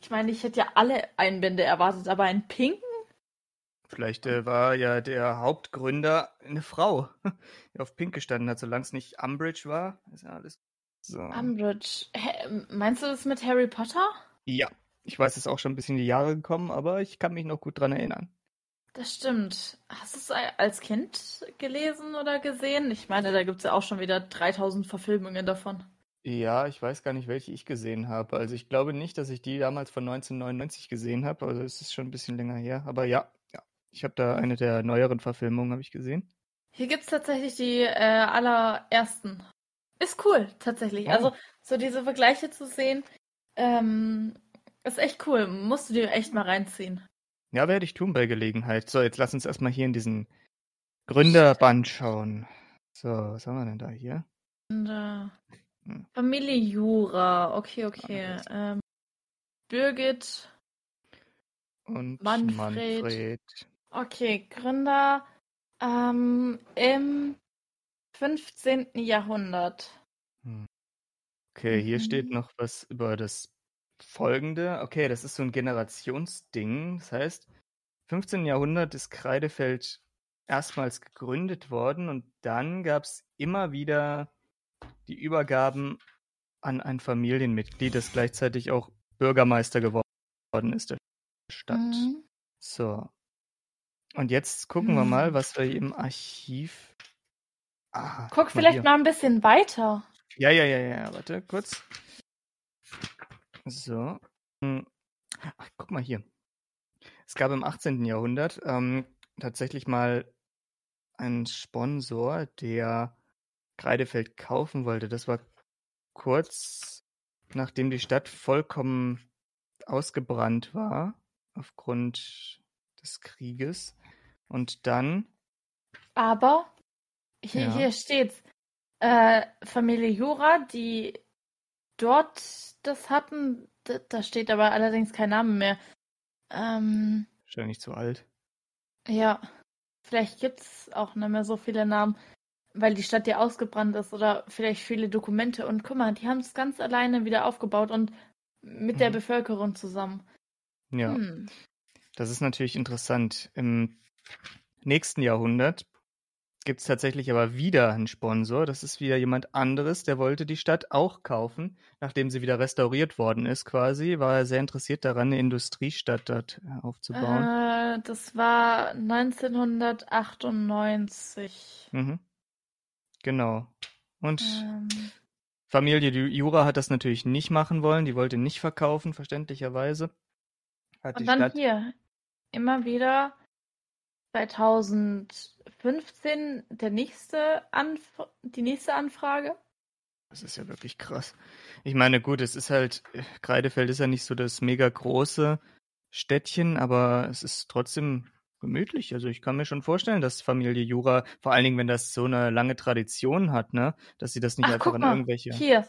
Ich meine, ich hätte ja alle Einbände erwartet, aber ein pinken? Vielleicht äh, war ja der Hauptgründer eine Frau, die auf Pink gestanden hat, solange es nicht Umbridge war. Ist ja alles. So. Umbridge. Hä, meinst du das mit Harry Potter? ja, ich weiß, es ist auch schon ein bisschen in die Jahre gekommen, aber ich kann mich noch gut dran erinnern. Das stimmt. Hast du es als Kind gelesen oder gesehen? Ich meine, da gibt es ja auch schon wieder 3000 Verfilmungen davon. Ja, ich weiß gar nicht, welche ich gesehen habe. Also ich glaube nicht, dass ich die damals von 1999 gesehen habe. Also es ist schon ein bisschen länger her. Aber ja, ja. Ich habe da eine der neueren Verfilmungen, habe ich gesehen. Hier gibt es tatsächlich die äh, allerersten. Ist cool, tatsächlich. Oh. Also, so diese Vergleiche zu sehen, ähm, ist echt cool. Musst du dir echt mal reinziehen. Ja, werde ich tun bei Gelegenheit. So, jetzt lass uns erstmal hier in diesen Gründerband schauen. So, was haben wir denn da hier? Und, äh, Hm. Familie Jura. Okay, okay. Ähm, Birgit. Und Manfred. Manfred. Okay, Gründer ähm, im 15. Jahrhundert. Okay, hier steht Mhm. noch was über das Folgende. Okay, das ist so ein Generationsding. Das heißt, 15. Jahrhundert ist Kreidefeld erstmals gegründet worden und dann gab es immer wieder die Übergaben an ein Familienmitglied, das gleichzeitig auch Bürgermeister geworden ist der Stadt. Mhm. So. Und jetzt gucken wir Hm. mal, was wir hier im Archiv. Ah, Guck mal vielleicht hier. mal ein bisschen weiter. Ja, ja, ja, ja, warte, kurz. So. Hm. Ach, guck mal hier. Es gab im 18. Jahrhundert ähm, tatsächlich mal einen Sponsor, der Kreidefeld kaufen wollte. Das war kurz nachdem die Stadt vollkommen ausgebrannt war aufgrund des Krieges. Und dann, Aber hier, Ja. hier steht's. Äh, Familie Jura, die dort das hatten, da, da steht aber allerdings kein Name mehr. Ähm, wahrscheinlich zu alt. ja, vielleicht gibt's auch nicht mehr so viele Namen, weil die Stadt ja ausgebrannt ist oder vielleicht viele Dokumente. Und guck mal, die haben es ganz alleine wieder aufgebaut und mit der Mhm. Bevölkerung zusammen. Ja. Hm. Das ist natürlich interessant. Im nächsten Jahrhundert gibt es tatsächlich aber wieder einen Sponsor. Das ist wieder jemand anderes, der wollte die Stadt auch kaufen. Nachdem sie wieder restauriert worden ist quasi, war er sehr interessiert daran, eine Industriestadt dort äh, aufzubauen. Äh, das war 1998. Mhm. Genau. Und Ähm, Familie Ju- Jura hat das natürlich nicht machen wollen. Die wollte nicht verkaufen, verständlicherweise. Hat und dann Stadt hier immer wieder 2015 der nächste Anf die nächste Anfrage. Das ist ja wirklich krass. Ich meine, gut, es ist halt, äh, Kreidefeld ist ja nicht so das mega große Städtchen, aber es ist trotzdem gemütlich. Also ich kann mir schon vorstellen, dass Familie Jura, vor allen Dingen, wenn das so eine lange Tradition hat, ne, dass sie das nicht Ach, einfach guck an mal, irgendwelche. Hier.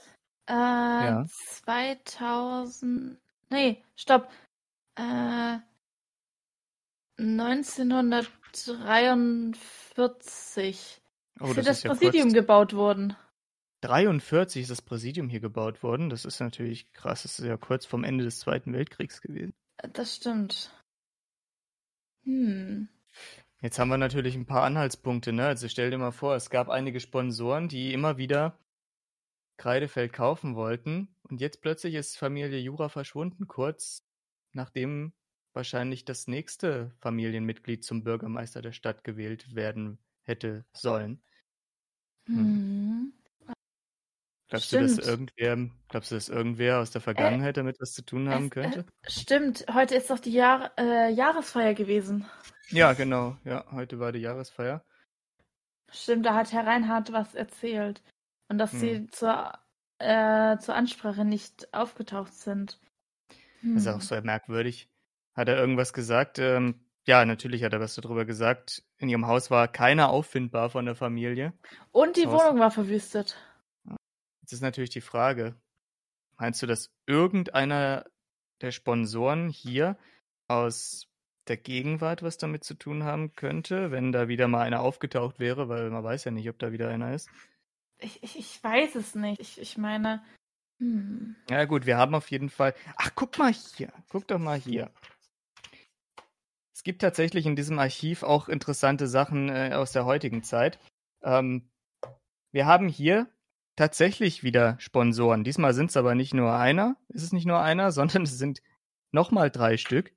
Äh, Ja. 2000. Nee, stopp. Äh, 1943 Oh, für das das ist ja Präsidium kurz. gebaut worden. 43 ist das Präsidium hier gebaut worden. Das ist natürlich krass. Das ist ja kurz vom Ende des Zweiten Weltkriegs gewesen. Das stimmt. Hm. Jetzt haben wir natürlich ein paar Anhaltspunkte, ne? Also stell dir mal vor, es gab einige Sponsoren, die immer wieder Kreidefeld kaufen wollten und jetzt plötzlich ist Familie Jura verschwunden, kurz nachdem wahrscheinlich das nächste Familienmitglied zum Bürgermeister der Stadt gewählt werden hätte sollen. Hm. Glaubst du, dass Stimmt. irgendwer, glaubst du, dass irgendwer aus der Vergangenheit damit was zu tun haben Es, könnte? Äh, stimmt, heute ist doch die Jahr äh, Jahresfeier gewesen. Ja, genau. Ja, heute war die Jahresfeier. Stimmt, da hat Herr Reinhardt was erzählt. Und dass Hm. sie zur, äh, zur Ansprache nicht aufgetaucht sind. Das ist Hm. auch so merkwürdig. Hat er irgendwas gesagt? Ähm, ja, natürlich hat er was darüber gesagt. In ihrem Haus war keiner auffindbar von der Familie. Und die Das Haus- Wohnung war verwüstet. Jetzt ist natürlich die Frage, meinst du, dass irgendeiner der Sponsoren hier aus der Gegenwart was damit zu tun haben könnte, wenn da wieder mal einer aufgetaucht wäre, weil man weiß ja nicht, ob da wieder einer ist. Ich, ich, ich weiß es nicht. Ich, ich meine. Hm. Ja gut, wir haben auf jeden Fall. Ach, guck mal hier. Guck doch mal hier. Es gibt tatsächlich in diesem Archiv auch interessante Sachen äh, aus der heutigen Zeit. Ähm, wir haben hier tatsächlich wieder Sponsoren. Diesmal sind es aber nicht nur einer, ist es nicht nur einer, sondern es sind nochmal drei Stück,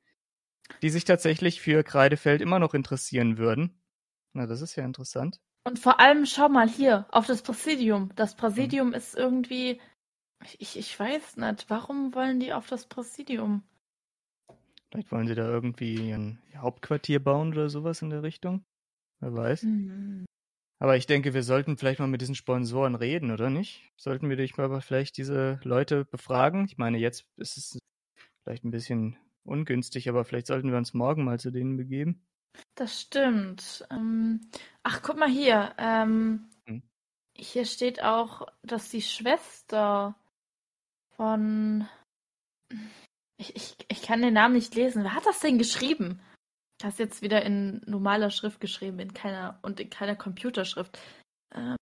die sich tatsächlich für Kreidefeld immer noch interessieren würden. Na, das ist ja interessant. Und vor allem schau mal hier auf das Präsidium. Das Mhm. Präsidium ist irgendwie. Ich, ich weiß nicht. Warum wollen die auf das Präsidium? Vielleicht wollen sie da irgendwie ein Hauptquartier bauen oder sowas in der Richtung. Wer weiß. Hm. Aber ich denke, wir sollten vielleicht mal mit diesen Sponsoren reden, oder nicht? Sollten wir dich mal vielleicht diese Leute befragen? Ich meine, jetzt ist es vielleicht ein bisschen ungünstig, aber vielleicht sollten wir uns morgen mal zu denen begeben. Das stimmt. Ähm, ach, guck mal hier. Ähm, Hm. hier steht auch, dass die Schwester von. Ich, ich, ich kann den Namen nicht lesen. Wer hat das denn geschrieben? Das ist jetzt wieder in normaler Schrift geschrieben, in keiner und in keiner Computerschrift. Ähm,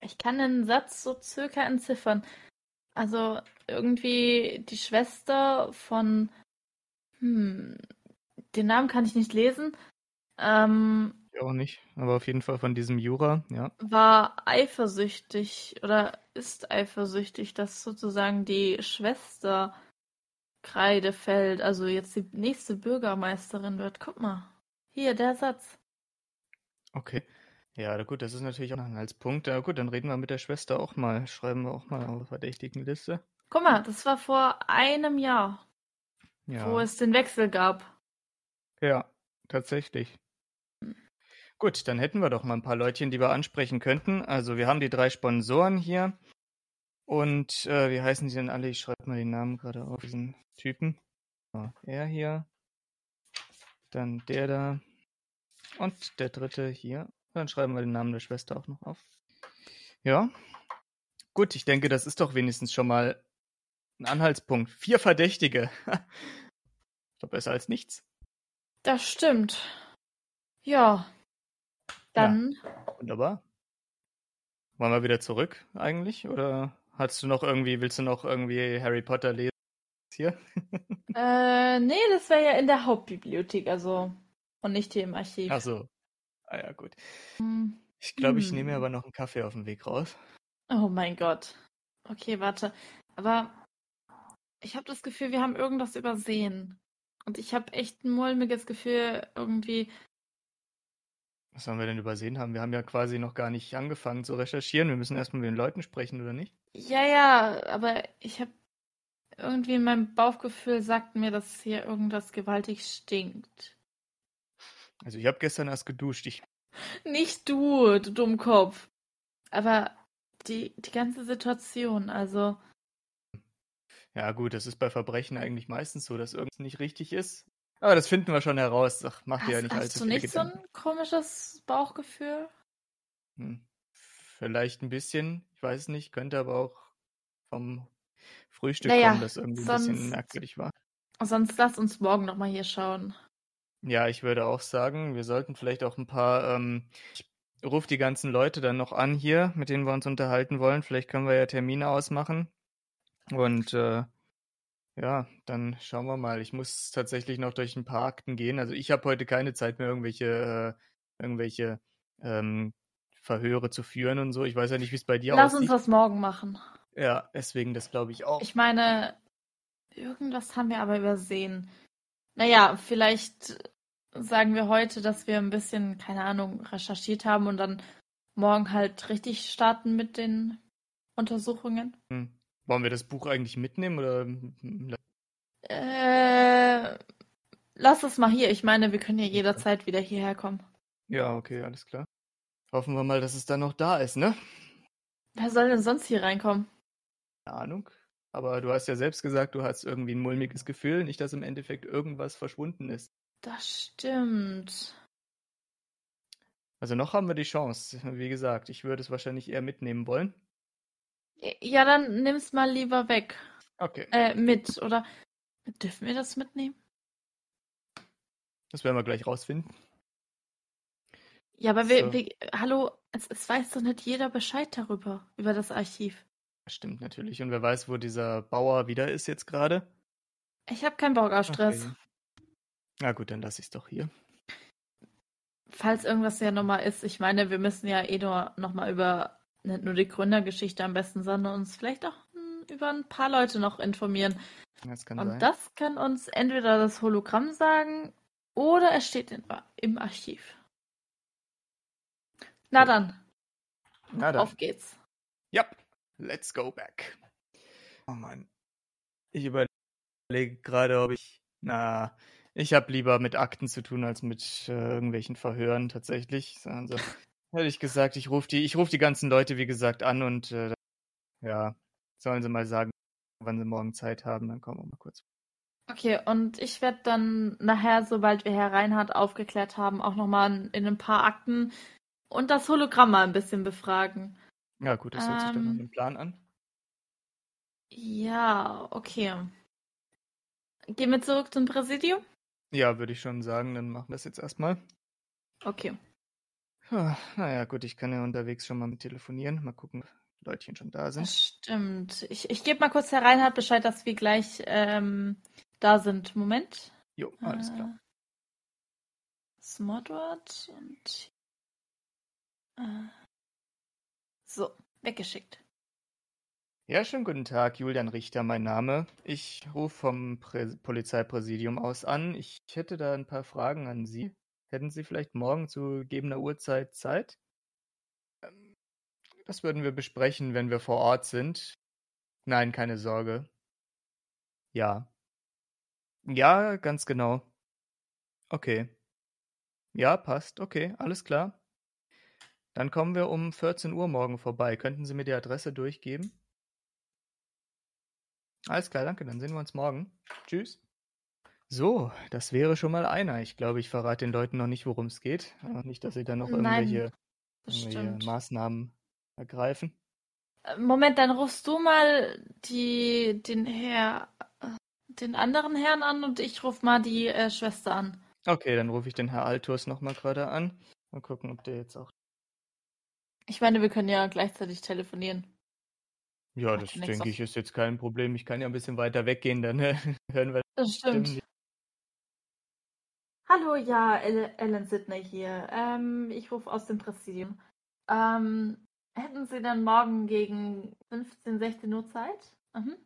ich kann den Satz so circa entziffern. Also irgendwie die Schwester von. Hm, den Namen kann ich nicht lesen. ähm, Ich auch nicht, aber auf jeden Fall von diesem Jura, ja. war eifersüchtig oder ist eifersüchtig, dass sozusagen die Schwester Kreidefeld, also jetzt die nächste Bürgermeisterin wird. Guck mal, hier der Satz. Okay. Ja, gut, das ist natürlich auch noch ein Anhaltspunkt. Ja gut, dann reden wir mit der Schwester auch mal. Schreiben wir auch mal auf verdächtigen Liste. Guck mal, das war vor einem Jahr, wo Ja, es den Wechsel gab. ja, tatsächlich. Gut, dann hätten wir doch mal ein paar Leutchen, die wir ansprechen könnten. Also wir haben die drei Sponsoren hier. Und äh, wie heißen die denn alle? Ich schreibe mal die Namen gerade auf diesen Typen. So, er hier. Dann der da. Und der dritte hier. Dann schreiben wir den Namen der Schwester auch noch auf. Ja. Gut, ich denke, das ist doch wenigstens schon mal ein Anhaltspunkt. Vier Verdächtige. Doch besser als nichts. Das stimmt. Ja. Dann, Wunderbar. Wollen wir wieder zurück eigentlich? Oder hast du noch irgendwie, willst du noch irgendwie Harry Potter lesen? Hier? äh, nee, das wäre ja in der Hauptbibliothek, also und nicht hier im Archiv. Ach so. Ah ja, gut. Hm. Ich glaube, ich nehme mir Hm. aber noch einen Kaffee auf dem Weg raus. Oh mein Gott. Okay, warte. Aber ich habe das Gefühl, wir haben irgendwas übersehen. Und ich habe echt ein mulmiges Gefühl, irgendwie. Was haben wir denn übersehen haben? Wir haben ja quasi noch gar nicht angefangen zu recherchieren. Wir müssen erstmal mit den Leuten sprechen, oder nicht? Ja, ja, aber ich habe irgendwie in meinem Bauchgefühl sagt mir, dass hier irgendwas gewaltig stinkt. Also ich habe gestern erst geduscht. Ich, Nicht du, du Dummkopf. Aber die, die ganze Situation, also. ja gut, das ist bei Verbrechen eigentlich meistens so, dass irgendwas nicht richtig ist. Aber das finden wir schon heraus. Ach, mach dir ja Hast, nicht hast allzu du viele nicht so ein komisches Bauchgefühl? Hm. Vielleicht ein bisschen, ich weiß nicht, könnte aber auch vom Frühstück Naja, kommen, das irgendwie ein bisschen sonst- merkwürdig war. Sonst lass uns morgen nochmal hier schauen. Ja, ich würde auch sagen, wir sollten vielleicht auch ein paar, ähm, ich rufe die ganzen Leute dann noch an hier, mit denen wir uns unterhalten wollen. Vielleicht können wir ja Termine ausmachen. Und äh, ja, dann schauen wir mal. Ich muss tatsächlich noch durch ein paar Akten gehen. Also ich habe heute keine Zeit mehr, irgendwelche, äh, irgendwelche ähm, Verhöre zu führen und so. Ich weiß ja nicht, wie es bei dir Lass uns aussieht. das morgen machen. Ja, deswegen das glaube ich auch. Ich meine, irgendwas haben wir aber übersehen. Naja, vielleicht sagen wir heute, dass wir ein bisschen, keine Ahnung, recherchiert haben und dann morgen halt richtig starten mit den Untersuchungen. Hm. Wollen wir das Buch eigentlich mitnehmen oder hm, Äh, lass es mal hier. Ich meine, wir können ja jederzeit wieder hierher kommen. Ja, okay, alles klar. Hoffen wir mal, dass es dann noch da ist, ne? Wer soll denn sonst hier reinkommen? Keine Ahnung. Aber du hast ja selbst gesagt, du hast irgendwie ein mulmiges Gefühl, nicht, dass im Endeffekt irgendwas verschwunden ist. Das stimmt. Also noch haben wir die Chance. Wie gesagt, ich würde es wahrscheinlich eher mitnehmen wollen. Ja, dann nimm's mal lieber weg. Okay, Äh, mit, oder? Dürfen wir das mitnehmen? das werden wir gleich rausfinden. Ja, aber wir, So. wir, hallo, es, es weiß doch nicht jeder Bescheid darüber, über das Archiv. Das stimmt natürlich. Und wer weiß, wo dieser Bauer wieder ist jetzt gerade? Ich habe keinen Bauerstress. Okay. Na gut, dann lasse ich es doch hier. Falls irgendwas ja nochmal ist, ich meine, wir müssen ja eh nur nochmal über nicht nur die Gründergeschichte am besten, sondern uns vielleicht auch hm, über ein paar Leute noch informieren. Das kann Und sein. das kann uns entweder das Hologramm sagen oder es steht in, im Archiv. Na dann, Na dann. auf geht's. Ja, let's go back. Oh Mann. Ich überlege gerade, ob ich. Na, ich habe lieber mit Akten zu tun als mit äh, irgendwelchen Verhören tatsächlich. Also, hätte ich gesagt, ich rufe die, ich ruf die ganzen Leute, wie gesagt, an und äh, ja, sollen sie mal sagen, wann sie morgen Zeit haben, dann kommen wir mal kurz. Okay, und ich werde dann nachher, sobald wir Herr Reinhardt aufgeklärt haben, auch nochmal in ein paar Akten und das Hologramm mal ein bisschen befragen. Ja, gut, das hört sich dann Ähm. einem Plan an. Ja, okay. Gehen wir zurück zum Präsidium? Ja, würde ich schon sagen, dann machen wir das jetzt erstmal. Okay. Ah, Naja, gut, ich kann ja unterwegs schon mal mit telefonieren. Mal gucken, ob die Leutchen schon da sind. Das stimmt. Ich, ich gebe mal kurz Herr Reinhardt Bescheid, dass wir gleich ähm, da sind. Moment. Jo, alles klar. Äh, Smodward und äh, so, weggeschickt. Ja, schönen guten Tag, Julian Richter, mein Name. Ich rufe vom Prä Polizeipräsidium aus an. Ich hätte da ein paar Fragen an Sie. Hätten Sie vielleicht morgen zu gegebener Uhrzeit Zeit? Ähm, Das würden wir besprechen, wenn wir vor Ort sind. Nein, keine Sorge. Ja. Ja, ganz genau. Okay. Ja, passt. Okay, alles klar. Dann kommen wir um 14 Uhr morgen vorbei. Könnten Sie mir die Adresse durchgeben? Alles klar, danke. Dann sehen wir uns morgen. Tschüss. So, das wäre schon mal einer. Ich glaube, ich verrate den Leuten noch nicht, worum es geht. Nicht, dass sie dann noch irgendwelche, Das irgendwelche. Maßnahmen ergreifen. Äh, Moment, dann rufst du mal die, den Herr, den anderen Herrn an und ich ruf mal die äh, Schwester an. Okay, dann rufe ich den Herr Altus nochmal gerade an. Mal gucken, ob der jetzt auch. Ich meine, wir können ja gleichzeitig telefonieren. Ja, Macht das denke ich ist jetzt kein Problem. Ich kann ja ein bisschen weiter weggehen, dann äh, hören wir Das stimmt. Stimmt. Hallo, ja, El- Ellen Sidney hier. Ähm, ich rufe aus dem Präsidium. Ähm, hätten Sie dann morgen gegen 15, 16 Uhr Zeit? Mhm.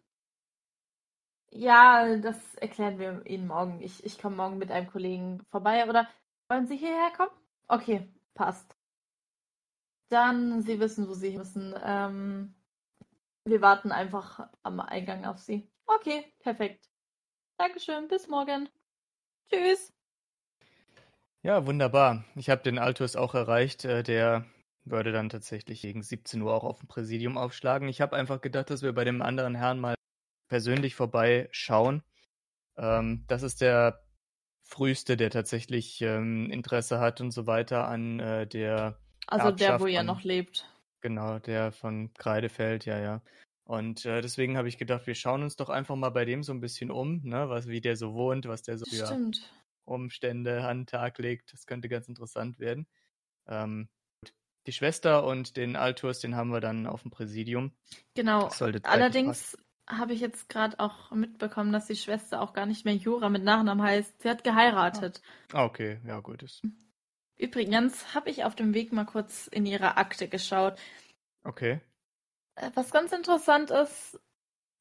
Ja, das erklären wir Ihnen morgen. Ich, ich komme morgen mit einem Kollegen vorbei. Oder wollen Sie hierher kommen? Okay, passt. Dann, Sie wissen, wo Sie müssen. Ähm, wir warten einfach am Eingang auf Sie. Okay, perfekt. Dankeschön, bis morgen. Tschüss. Ja, wunderbar. Ich habe den Altus auch erreicht. Äh, der würde dann tatsächlich gegen 17 Uhr auch auf dem Präsidium aufschlagen. Ich habe einfach gedacht, dass wir bei dem anderen Herrn mal persönlich vorbeischauen. Ähm, das ist der früheste, der tatsächlich ähm, Interesse hat und so weiter an äh, der, Also der, wo Erbschaft ihr an- noch lebt. genau, der von Kreidefeld, ja, ja. Und äh, deswegen habe ich gedacht, wir schauen uns doch einfach mal bei dem so ein bisschen um, ne, was, wie der so wohnt, was der so für Stimmt. Umstände an den Tag legt. Das könnte ganz interessant werden. Ähm, die Schwester und den Altus, den haben wir dann auf dem Präsidium. Genau. Allerdings habe ich jetzt gerade auch mitbekommen, dass die Schwester auch gar nicht mehr Jura mit Nachnamen heißt. Sie hat geheiratet. Ah, okay, ja gut. Das, Übrigens habe ich auf dem Weg mal kurz in ihre Akte geschaut. okay. Äh, Was ganz interessant ist,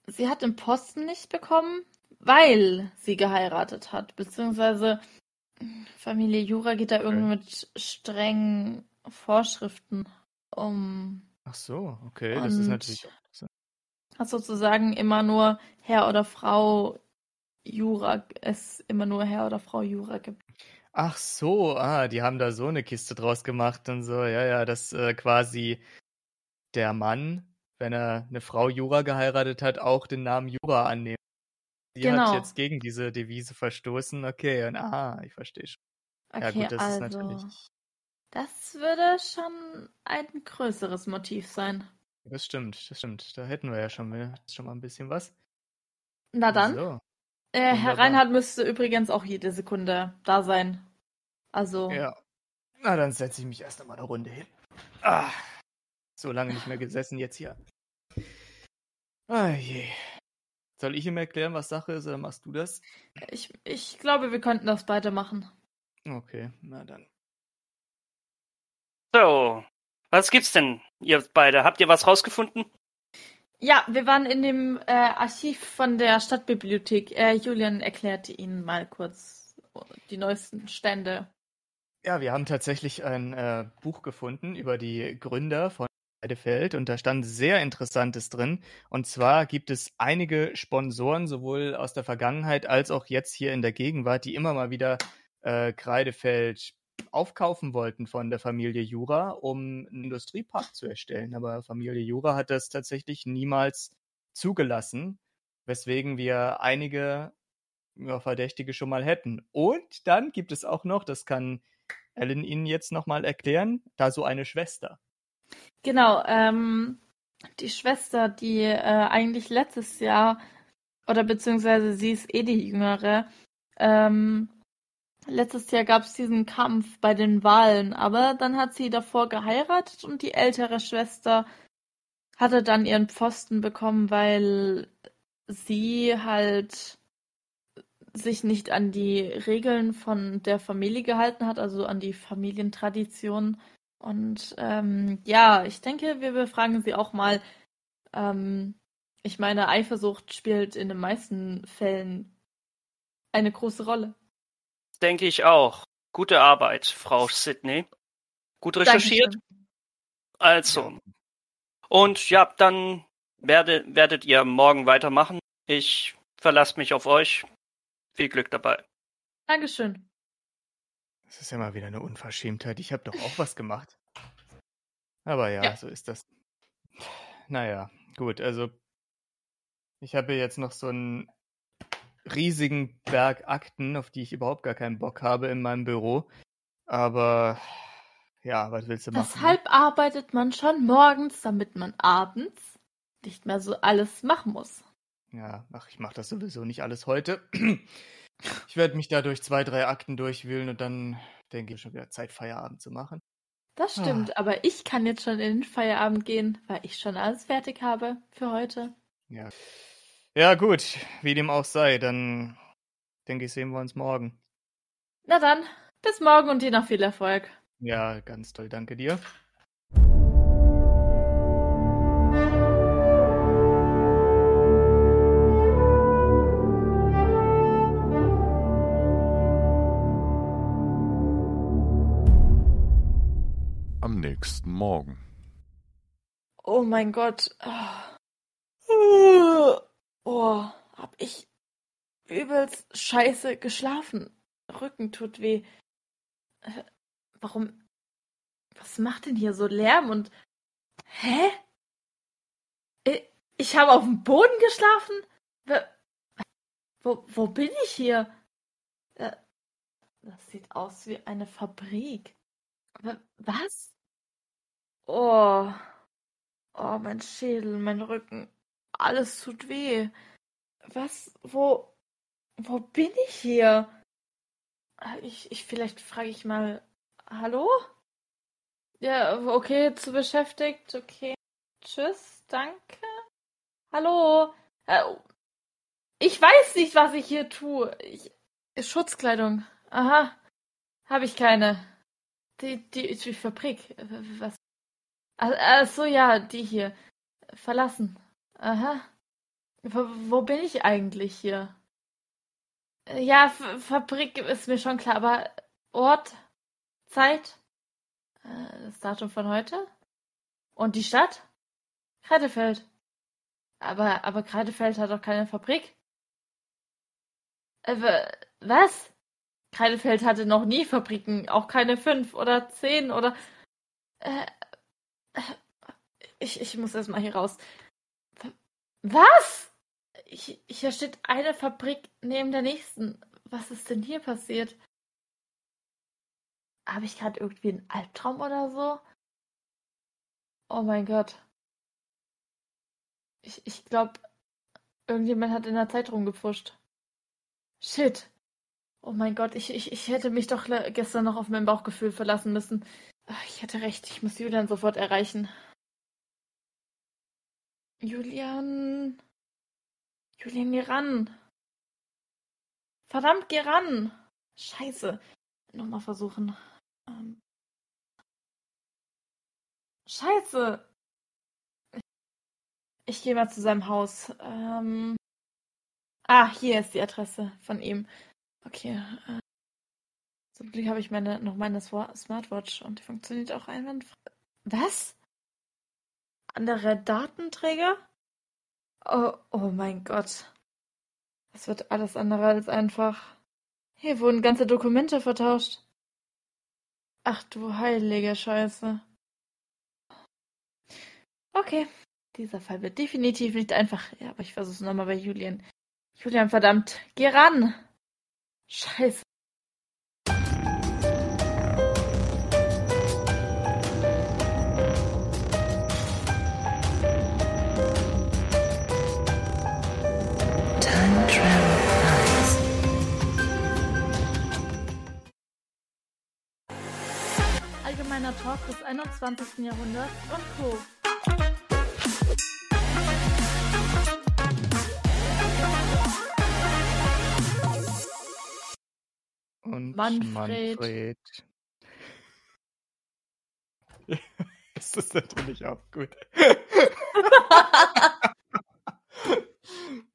sie hat den Posten nicht bekommen, weil sie geheiratet hat. Beziehungsweise Familie Jura geht da irgendwie mit strengen Vorschriften um. Ach so, okay. Das ist natürlich. Hat sozusagen immer nur Herr oder Frau Jura, es immer nur Herr oder Frau Jura gibt. Ach so, ah, die haben da so eine Kiste draus gemacht und so. Ja, ja, dass äh, quasi der Mann, wenn er eine Frau Jura geheiratet hat, auch den Namen Jura annehmen. Sie Genau. hat jetzt gegen diese Devise verstoßen. Okay, und, ah, ich verstehe schon. Okay, ja, gut, das also, ist natürlich. das würde schon ein größeres Motiv sein. Das stimmt, das stimmt. Da hätten wir ja schon, mal- schon mal ein bisschen was. Na dann, So, äh, Herr. Reinhardt müsste übrigens auch jede Sekunde da sein. Also, ja. Na, dann setze ich mich erst einmal eine Runde hin. Ah, so lange nicht mehr gesessen jetzt hier. Ah je. Soll ich ihm erklären, was Sache ist, oder machst du das? ich, ich glaube, wir könnten das beide machen. Okay, na dann. So, was gibt's denn, ihr beide? Habt ihr was rausgefunden? Ja, wir waren in dem äh, Archiv von der Stadtbibliothek. Äh, Julian erklärte Ihnen mal kurz die neuesten Stände. Ja, wir haben tatsächlich ein äh, Buch gefunden über die Gründer von Heidefeld und da stand sehr Interessantes drin. Und zwar gibt es einige Sponsoren, sowohl aus der Vergangenheit als auch jetzt hier in der Gegenwart, die immer mal wieder äh, Kreidefeld aufkaufen wollten von der Familie Jura, um einen Industriepark zu erstellen. Aber Familie Jura hat das tatsächlich niemals zugelassen, weswegen wir einige ja, Verdächtige schon mal hätten. Und dann gibt es auch noch, das kann Ellen Ihnen jetzt nochmal erklären, da so eine Schwester. Genau, ähm, die Schwester, die äh, eigentlich letztes Jahr, oder beziehungsweise sie ist eh die Jüngere, ähm, letztes Jahr gab es diesen Kampf bei den Wahlen, aber dann hat sie davor geheiratet und die ältere Schwester hatte dann ihren Pfosten bekommen, weil sie halt sich nicht an die Regeln von der Familie gehalten hat, also an die Familientradition. Und ähm, ja, ich denke, wir befragen sie auch mal. Ähm, ich meine, Eifersucht spielt in den meisten Fällen eine große Rolle. Denke ich auch. Gute Arbeit, Frau Sidney. Gut recherchiert. Dankeschön. Also. Und ja, dann werde, werdet ihr morgen weitermachen. Ich verlasse mich auf euch. Viel Glück dabei. Dankeschön. Das ist ja mal wieder eine Unverschämtheit. Ich habe doch auch was gemacht. Aber ja, Ja. so ist das. Naja, gut, also ich habe jetzt noch so einen riesigen Berg Akten, auf die ich überhaupt gar keinen Bock habe in meinem Büro. Aber ja, was willst du machen? ne? Deshalb arbeitet man schon morgens, damit man abends nicht mehr so alles machen muss. Ja, ach, ich mache das sowieso nicht alles heute. Ich werde mich da durch zwei, drei Akten durchwühlen und dann denke ich schon wieder Zeit, Feierabend zu machen. Das Ah. stimmt, aber ich kann jetzt schon in den Feierabend gehen, weil ich schon alles fertig habe für heute. Ja. Ja, gut, wie dem auch sei, dann denke ich, sehen wir uns morgen. Na dann, bis morgen und dir noch viel Erfolg. Ja, ganz toll, danke dir. Nächsten Morgen. Oh mein Gott. Oh, hab ich übelst scheiße geschlafen. Rücken tut weh. Äh, Warum? Was macht denn hier so Lärm und. Hä? Ich, habe auf dem Boden geschlafen? Wo, wo bin ich hier? Äh, Das sieht aus wie eine Fabrik. Wa- Was? Oh. Oh, mein Schädel, mein Rücken. Alles tut weh. Was? Wo? Wo bin ich hier? Ah, Ich, ich, vielleicht frage ich mal. Hallo? Ja, okay, zu beschäftigt. Okay. Tschüss, danke. Hallo? Äh, Ich weiß nicht, was ich hier tue. Ich, Schutzkleidung. Aha. Habe ich keine. Die, die, die Fabrik. Äh, Was? Ach, ach so, ja, die hier. Verlassen. Aha. Wo, wo bin ich eigentlich hier? Ja, F Fabrik ist mir schon klar, aber Ort, Zeit, äh, das Datum von heute und die Stadt? Kreidefeld. Aber, aber Kreidefeld hat doch keine Fabrik. Äh, wa- was? Kreidefeld hatte noch nie Fabriken, auch keine fünf oder zehn oder. Äh, ich, ich muss erst mal hier raus. Wa- Was? Hier steht eine Fabrik neben der nächsten. Was ist denn hier passiert? Habe ich gerade irgendwie einen Albtraum oder so? Oh mein Gott. Ich, ich glaube, irgendjemand hat in der Zeit rumgepfuscht. Shit. Oh mein Gott, ich, ich, ich hätte mich doch gestern noch auf mein Bauchgefühl verlassen müssen. Ich hatte recht, ich muss Julian sofort erreichen. Julian. Julian, geh ran. Verdammt, geh ran. Scheiße. Nochmal versuchen. Ähm. Scheiße. Ich gehe mal zu seinem Haus. Ähm. Ah, hier ist die Adresse von ihm. Okay. Äh. Zum Glück habe ich meine, noch meine Smartwatch und die funktioniert auch einwandfrei. Was? Anderer Datenträger? Oh, oh mein Gott. Das wird alles andere als einfach. Hier wurden ganze Dokumente vertauscht. Ach du heilige Scheiße. Okay. Dieser Fall wird definitiv nicht einfach. Ja, aber ich versuch's nochmal bei Julian. Julian, verdammt. Geh ran. Scheiße. Talk des 21. Jahrhunderts und Co. und Manfred. Manfred. das ist natürlich auch gut.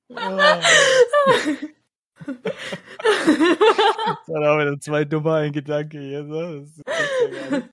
oh. Das war auch wieder zwei dumme ein Gedanke hier. So. Das ist